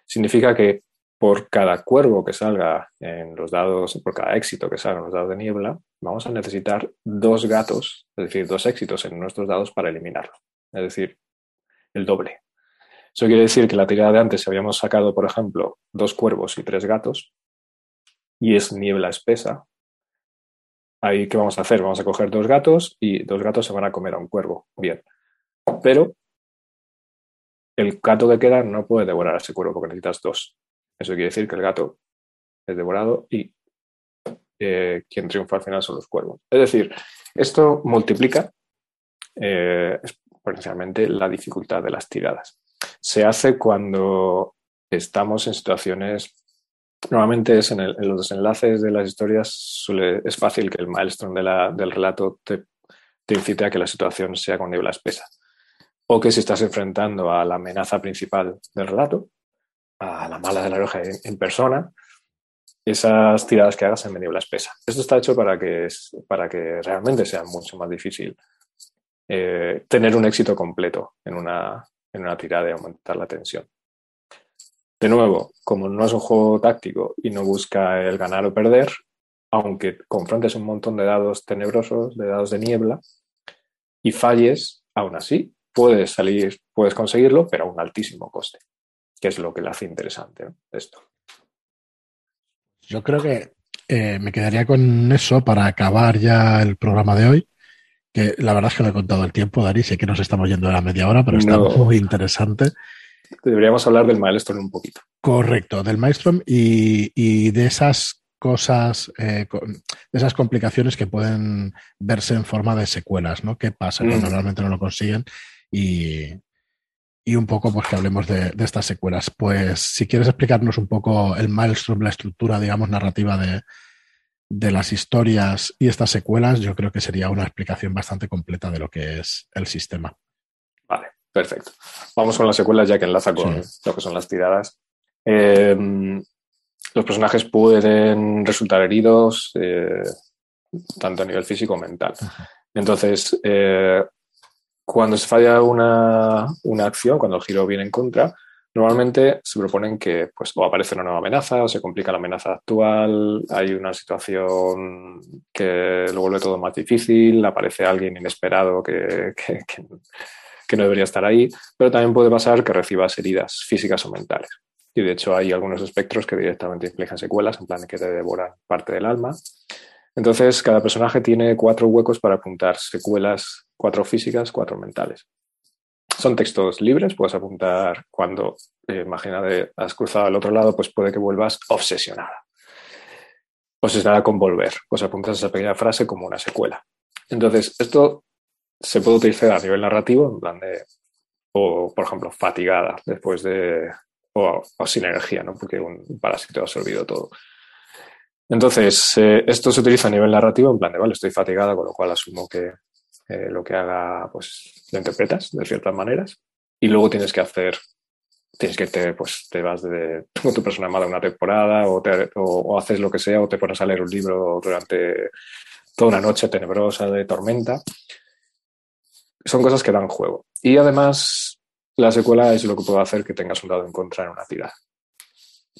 Significa que por cada cuervo que salga en los dados, por cada éxito que salga en los dados de niebla, vamos a necesitar dos gatos, es decir, dos éxitos en nuestros dados para eliminarlo. Es decir, el doble. Eso quiere decir que la tirada de antes, si habíamos sacado, por ejemplo, dos cuervos y tres gatos, y es niebla espesa, Ahí, ¿qué vamos a hacer? Vamos a coger dos gatos y dos gatos se van a comer a un cuervo. Bien. Pero el gato que queda no puede devorar a ese cuervo porque necesitas dos. Eso quiere decir que el gato es devorado y eh, quien triunfa al final son los cuervos. Es decir, esto multiplica eh, la dificultad de las tiradas. Se hace cuando estamos en situaciones Normalmente es en, los desenlaces de las historias es fácil que el milestone del relato te, incite a que la situación sea con niebla espesa. O que si estás enfrentando a la amenaza principal del relato, a la mala de la oreja en, persona, esas tiradas que hagas de niebla espesa. Esto está hecho para que, para que realmente sea mucho más difícil eh, tener un éxito completo en una, en una tirada y aumentar la tensión. De nuevo, como no es un juego táctico y no busca el ganar o perder, aunque confrontes un montón de dados tenebrosos, de dados de niebla, y falles, aún así, puedes salir, puedes conseguirlo, pero a un altísimo coste, que es lo que le hace interesante esto. Yo creo que eh, me quedaría con eso para acabar ya el programa de hoy. Que la verdad es que no he contado el tiempo, Dari, sé que nos estamos yendo a la media hora, pero está muy interesante deberíamos hablar del Maelstrom un poquito. Correcto, del Maelstrom y, de esas cosas, eh, de esas complicaciones que pueden verse en forma de secuelas, ¿no? ¿Qué pasa cuando mm. realmente no lo consiguen? Y, un poco pues que hablemos de, estas secuelas. Pues si quieres explicarnos un poco el Maelstrom, la estructura, digamos, narrativa de, de las historias y estas secuelas, yo creo que sería una explicación bastante completa de lo que es el sistema. Perfecto. Vamos con la secuela ya que enlaza con lo que son las tiradas. Eh, los personajes pueden resultar heridos eh, tanto a nivel físico como mental. Entonces, eh, cuando se falla una, acción, cuando el giro viene en contra, Normalmente se proponen que pues, o aparece una nueva amenaza o se complica la amenaza actual, hay una situación que lo vuelve todo más difícil, aparece alguien inesperado que, que no debería estar ahí, pero también puede pasar que recibas heridas físicas o mentales. Y de hecho hay algunos espectros que directamente infligen secuelas, en plan que te devoran parte del alma. Entonces, cada personaje tiene cuatro huecos para apuntar secuelas, cuatro físicas, cuatro mentales. Son textos libres, puedes apuntar cuando, eh, imagínate, has cruzado al otro lado, pues puede que vuelvas obsesionada. Obsesionada con volver, pues apuntas esa pequeña frase como una secuela. Entonces, esto se puede utilizar a nivel narrativo, en plan de, o por ejemplo, fatigada después de, o, sin energía, ¿no? Porque un parásito ha absorbido todo. Entonces, eh, esto se utiliza a nivel narrativo, en plan de, vale, estoy fatigada, con lo cual asumo que eh, lo que haga, pues lo interpretas de ciertas maneras. Y luego tienes que hacer, tienes que te, pues, te vas de [laughs] tu persona amada una temporada o, o, haces lo que sea o te pones a leer un libro durante toda una noche tenebrosa de tormenta son cosas que dan juego. Y además, la secuela es lo que puede hacer que tengas un dado en contra en una tirada.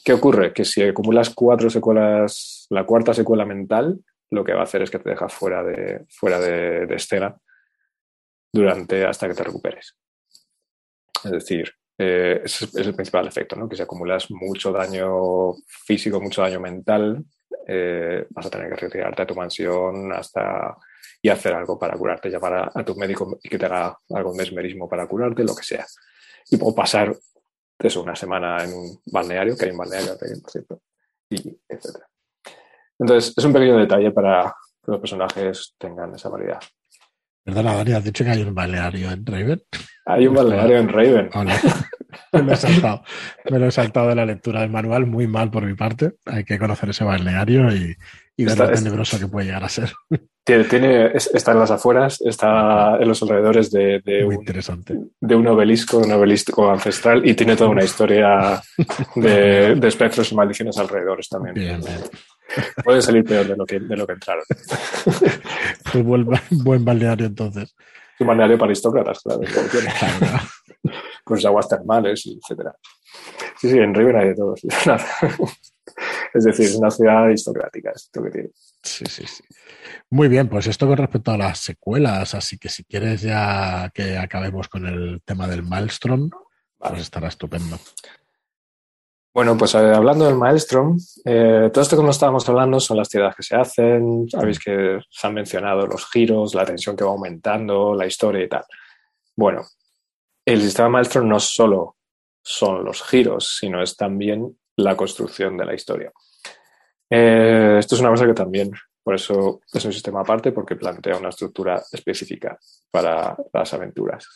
¿Qué ocurre? Que si acumulas cuatro secuelas, la cuarta secuela mental, lo que va a hacer es que te deja fuera de, fuera de, escena durante hasta que te recuperes. Es decir, eh, ese es, el principal efecto, ¿no? que si acumulas mucho daño físico, mucho daño mental, eh, vas a tener que retirarte a tu mansión hasta y hacer algo para curarte, llamar a, tu médico y que te haga algo mesmerismo para curarte, lo que sea. Y puedo pasar eso, una semana en un balneario, que hay un balneario, por cierto, y etc. Entonces, es un pequeño detalle para que los personajes tengan esa variedad. Perdona, Dani, ¿has dicho que hay un balneario en Raven? Hay un balneario en Raven. [laughs] [laughs] me, lo he saltado. me lo he saltado de la lectura del manual, muy mal por mi parte. Hay que conocer ese balneario y, y ver lo tenebroso que puede llegar a ser. Tiene, está en las afueras, está en los alrededores de, un, interesante. de un obelisco, un obelisco ancestral y tiene toda una historia de, espectros y maldiciones alrededores también. Bien, Puede salir peor de lo que, de lo que entraron. [laughs] Pues buen, buen balneario entonces. Un balneario para aristócratas, claro. [laughs] Con sus aguas termales, etcétera. Sí, sí, en River hay de todo. [laughs] Es decir, es una ciudad aristocrática, esto que tiene. Sí, sí, sí. Muy bien, pues esto con respecto a las secuelas, así que si quieres ya que acabemos con el tema del Maelstrom, pues estará estupendo. Bueno, pues eh, hablando del Maelstrom, eh, todo esto que nos estábamos hablando son las tiradas que se hacen, sabéis que se han mencionado los giros, la tensión que va aumentando, la historia y tal. Bueno, el sistema Maelstrom no solo son los giros, sino es también la construcción de la historia. Eh, esto es una cosa que también, por eso es un sistema aparte, porque plantea una estructura específica para las aventuras.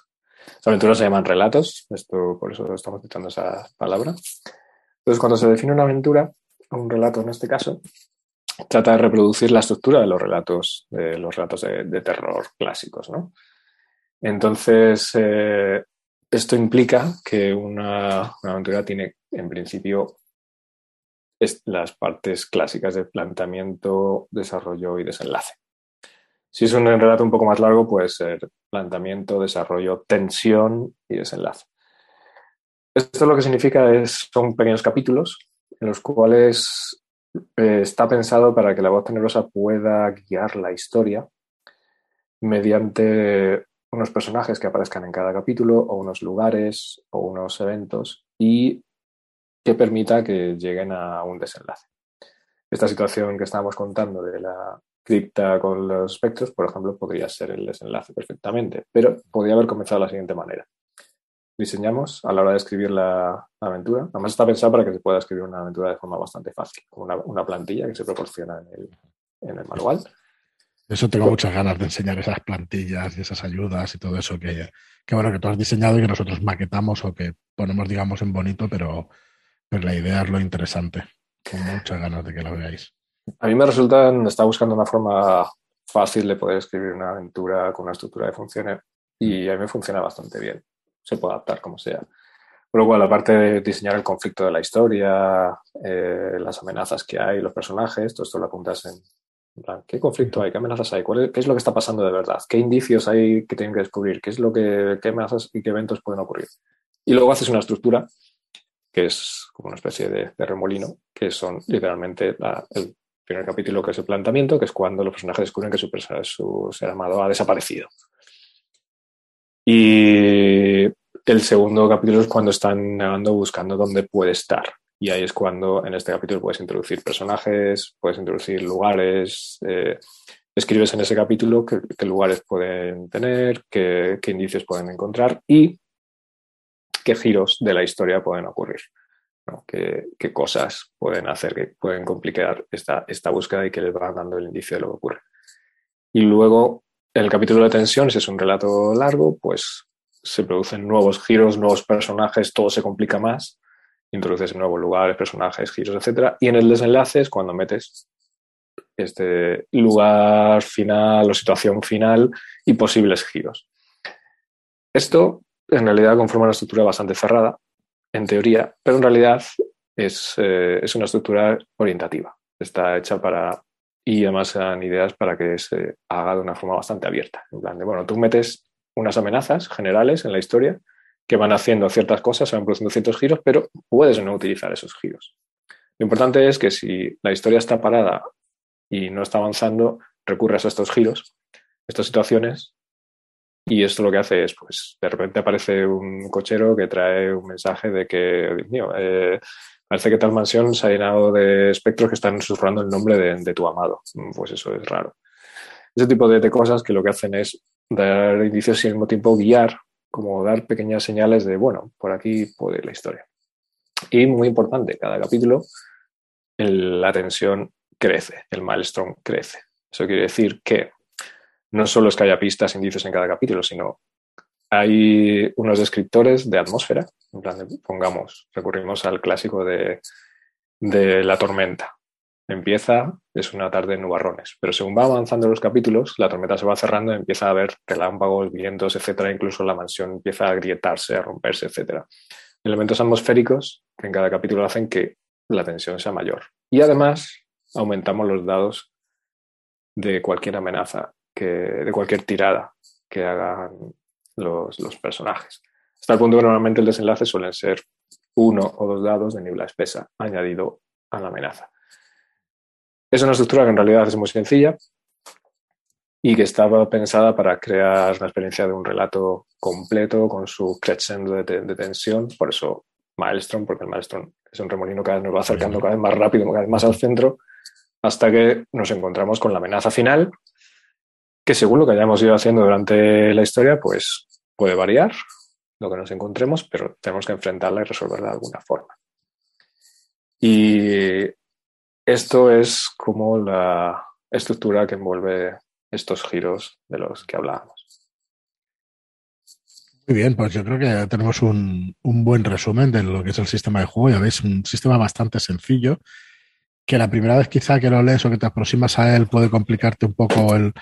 Las aventuras se llaman relatos, esto, por eso estamos citando esa palabra. Entonces, cuando se define una aventura, un relato en este caso, trata de reproducir la estructura de los relatos, de los relatos de, terror clásicos. ¿no? Entonces, eh, esto implica que una, aventura tiene, en principio, las partes clásicas de planteamiento, desarrollo y desenlace. Si es un relato un poco más largo, puede ser planteamiento, desarrollo, tensión y desenlace. Esto lo que significa es, son pequeños capítulos en los cuales eh, está pensado para que la voz tenebrosa pueda guiar la historia mediante unos personajes que aparezcan en cada capítulo o unos lugares o unos eventos y que permita que lleguen a un desenlace. Esta situación que estábamos contando de la cripta con los espectros, por ejemplo, podría ser el desenlace perfectamente, pero podría haber comenzado de la siguiente manera. Diseñamos a la hora de escribir la, aventura. Además está pensado para que se pueda escribir una aventura de forma bastante fácil, como una, plantilla que se proporciona en el, manual. Eso tengo muchas ganas de enseñar esas plantillas y esas ayudas y todo eso que, que, bueno, que tú has diseñado y que nosotros maquetamos o que ponemos, digamos, en bonito, pero, la idea es lo interesante. Con muchas ganas de que la veáis. A mí me resulta, está buscando una forma fácil de poder escribir una aventura con una estructura de funciones y a mí me funciona bastante bien. Se puede adaptar como sea. Por lo cual, aparte de diseñar el conflicto de la historia, eh, las amenazas que hay, los personajes, todo esto lo apuntas en, ¿qué conflicto hay? ¿Qué amenazas hay? ¿Qué es lo que está pasando de verdad? ¿Qué indicios hay que tienen que descubrir? ¿Qué es lo que, qué amenazas y qué eventos pueden ocurrir? Y luego haces una estructura que es como una especie de, remolino, que son literalmente el primer capítulo que es el planteamiento, que es cuando los personajes descubren que su, su ser amado ha desaparecido. Y el segundo capítulo es cuando están navegando buscando dónde puede estar. Y ahí es cuando en este capítulo puedes introducir personajes, puedes introducir lugares, eh, escribes en ese capítulo qué, lugares pueden tener, qué, indicios pueden encontrar y qué giros de la historia pueden ocurrir. Qué, cosas pueden hacer que pueden complicar esta, esta búsqueda y que les van dando el indicio de lo que ocurre. Y luego, el capítulo de tensión, si es un relato largo, pues se producen nuevos giros, nuevos personajes, todo se complica más, introduces nuevos lugares, personajes, giros, etc. Y en el desenlace es cuando metes este lugar final o situación final y posibles giros. Esto en realidad conforma una estructura bastante cerrada, en teoría, pero en realidad es, eh, es una estructura orientativa. Está hecha para, y además dan ideas para que se haga de una forma bastante abierta. En plan de, bueno, tú metes unas amenazas generales en la historia que van haciendo ciertas cosas, se van produciendo ciertos giros, pero puedes no utilizar esos giros. Lo importante es que si la historia está parada y no está avanzando, recurres a estos giros, estas situaciones, y esto lo que hace es, pues, de repente aparece un cochero que trae un mensaje de que, Dios mío, eh, parece que tal mansión se ha llenado de espectros que están susurrando el nombre de, tu amado. Pues eso es raro. Ese tipo de, de, cosas que lo que hacen es dar indicios y al mismo tiempo guiar, como dar pequeñas señales de, bueno, por aquí puede ir la historia. Y muy importante, cada capítulo la tensión crece, el milestone crece. Eso quiere decir que no solo es que haya pistas, indicios en cada capítulo, sino hay unos descriptores de atmósfera. En plan, pongamos, recurrimos al clásico de, de la tormenta. Empieza, es una tarde en nubarrones, pero según va avanzando los capítulos, la tormenta se va cerrando, empieza a haber relámpagos, vientos, etcétera, incluso la mansión empieza a grietarse, a romperse, etcétera. Elementos atmosféricos que en cada capítulo hacen que la tensión sea mayor. Y además aumentamos los dados de cualquier amenaza, que, de cualquier tirada que hagan los, personajes. Hasta el punto que normalmente el desenlace suelen ser uno o dos dados de niebla espesa añadido a la amenaza. Es una estructura que en realidad es muy sencilla y que estaba pensada para crear la experiencia de un relato completo con su crescendo de, tensión. Por eso Maelstrom, porque el Maelstrom es un remolino que nos va acercando cada vez más rápido, cada vez más al centro, hasta que nos encontramos con la amenaza final, que según lo que hayamos ido haciendo durante la historia, pues puede variar lo que nos encontremos, pero tenemos que enfrentarla y resolverla de alguna forma. Y esto es como la estructura que envuelve estos giros de los que hablábamos. Muy bien, pues yo creo que tenemos un, buen resumen de lo que es el sistema de juego. Ya veis, un sistema bastante sencillo, que la primera vez quizá que lo lees o que te aproximas a él puede complicarte un poco el,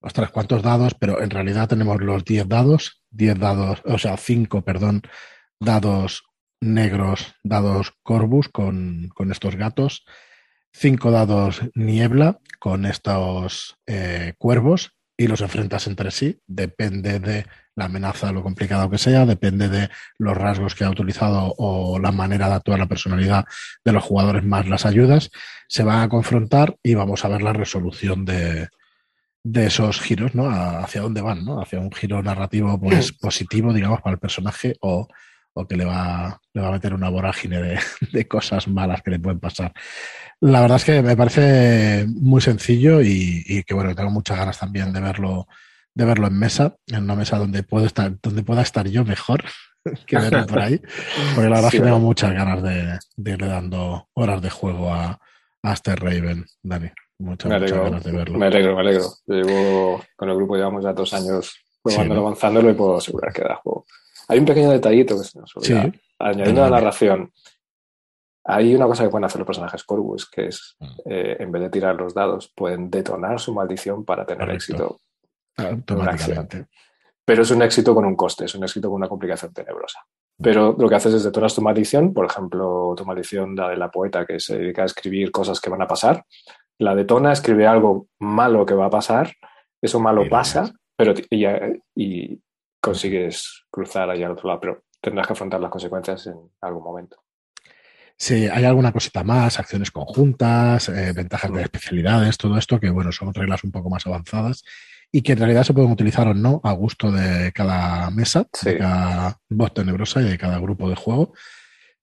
ostras, cuántos dados, pero en realidad tenemos los 10 dados, 10 dados, o sea, 5, perdón, dados negros, dados Corbus con, con estos gatos, 5 dados niebla con estos eh, cuervos y los enfrentas entre sí. Depende de la amenaza, lo complicado que sea, depende de los rasgos que ha utilizado o la manera de actuar la personalidad de los jugadores más las ayudas. Se van a confrontar y vamos a ver la resolución de, de esos giros, ¿no? hacia dónde van, ¿no? Hacia un giro narrativo pues, [laughs] positivo, digamos, para el personaje o, o que le va, le va a meter una vorágine de, [laughs] de, cosas malas que le pueden pasar. La verdad es que me parece muy sencillo y, que bueno, tengo muchas ganas también de verlo, de verlo en mesa, en una mesa donde puedo estar, donde pueda estar yo mejor [laughs] que verlo por ahí. Porque la verdad es que tengo muchas ganas de, irle dando horas de juego a, a este Raven, Dani. Muchas, ganas de verlo. Me alegro, me alegro. llevo, con el grupo llevamos ya dos años probándolo, avanzándolo y puedo asegurar que da juego. Hay un pequeño detallito que se nos olvida. Añadiendo la narración, hay una cosa que pueden hacer los personajes Corvus, que es, mm. eh, en vez de tirar los dados, pueden detonar su maldición para tener éxito. Automáticamente. Pero es un éxito con un coste, es un éxito con una complicación tenebrosa. Mm. Pero lo que haces es detonar tu maldición, por ejemplo, tu maldición, la de la poeta que se dedica a escribir cosas que van a pasar, la detona, escribe algo malo que va a pasar, eso malo pasa, pero y, y, consigues cruzar allá al otro lado, pero tendrás que afrontar las consecuencias en algún momento. Sí, hay alguna cosita más, acciones conjuntas, eh, ventajas de especialidades, todo esto que, bueno, son reglas un poco más avanzadas y que en realidad se pueden utilizar o no a gusto de cada mesa, de cada voz tenebrosa y de cada grupo de juego.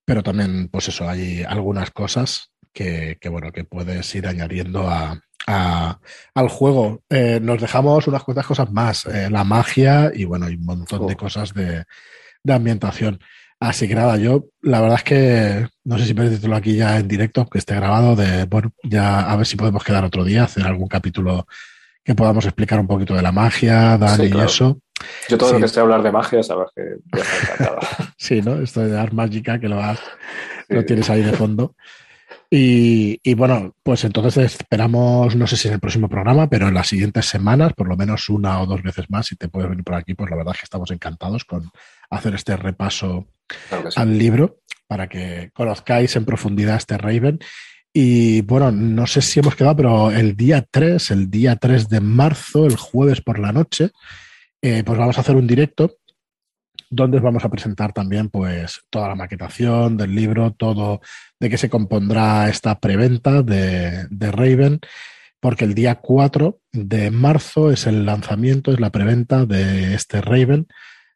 Pero también, pues eso, hay algunas cosas que, bueno, que puedes ir añadiendo a, al juego. Eh, nos dejamos unas cuantas cosas más, eh, la magia y bueno, y un montón de cosas de, de ambientación. Así que nada, yo la verdad es que no sé si decirlo aquí ya en directo, que esté grabado, de bueno, ya a ver si podemos quedar otro día, hacer algún capítulo que podamos explicar un poquito de la magia, Dani y eso. Yo todo lo que esté a hablar de magia, sabes que voy [laughs] encantado. sí, ¿no? Esto de Art Magica, que lo, has, lo tienes ahí de fondo. Y, y, bueno, pues entonces esperamos, no sé si en el próximo programa, pero en las siguientes semanas, por lo menos una o dos veces más, si te puedes venir por aquí, pues la verdad es que estamos encantados con hacer este repaso al libro para que conozcáis en profundidad este Raven. Y bueno, no sé si hemos quedado, pero el día 3, el día 3 de marzo, el jueves por la noche, eh, pues vamos a hacer un directo donde os vamos a presentar también pues toda la maquetación del libro, todo de qué se compondrá esta preventa de, de Raven, porque el día 4 de marzo es el lanzamiento, es la preventa de este Raven,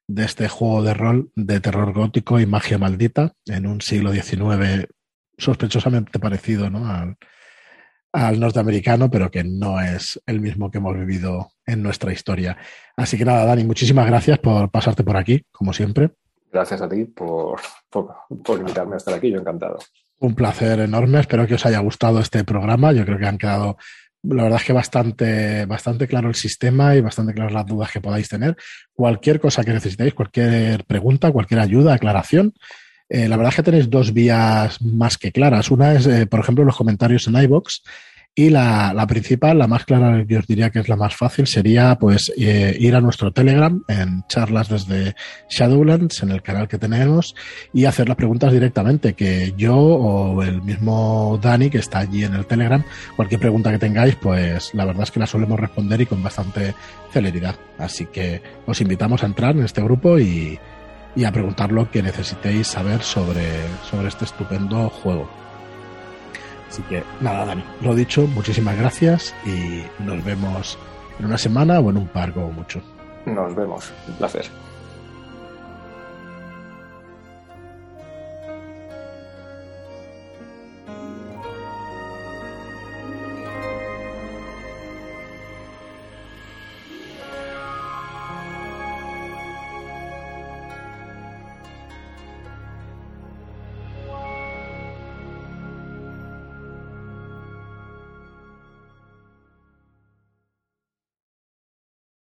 de este juego de rol de terror gótico y magia maldita en un siglo XIX sospechosamente parecido ¿no? al, al, norteamericano, pero que no es el mismo que hemos vivido en nuestra historia. Así que nada, Dani, muchísimas gracias por pasarte por aquí, como siempre. Gracias a ti por, por, por invitarme a estar aquí, yo encantado. Un placer enorme, espero que os haya gustado este programa, yo creo que han quedado la verdad es que bastante, bastante claro el sistema y bastante claras las dudas que podáis tener. Cualquier cosa que necesitéis, cualquier pregunta, cualquier ayuda, aclaración. Eh, la verdad es que tenéis dos vías más que claras. Una es, eh, por ejemplo, los comentarios en iBox y la, la, principal, la más clara, yo os diría que es la más fácil, sería pues eh, ir a nuestro Telegram en charlas desde Shadowlands, en el canal que tenemos, y hacer las preguntas directamente, que yo o el mismo Dani, que está allí en el Telegram, cualquier pregunta que tengáis, pues la verdad es que la solemos responder y con bastante celeridad. Así que os invitamos a entrar en este grupo y, y a preguntar lo que necesitéis saber sobre, sobre este estupendo juego. Así que nada, Dani, lo dicho, muchísimas gracias y nos vemos en una semana o en un par como mucho. Nos vemos, un placer.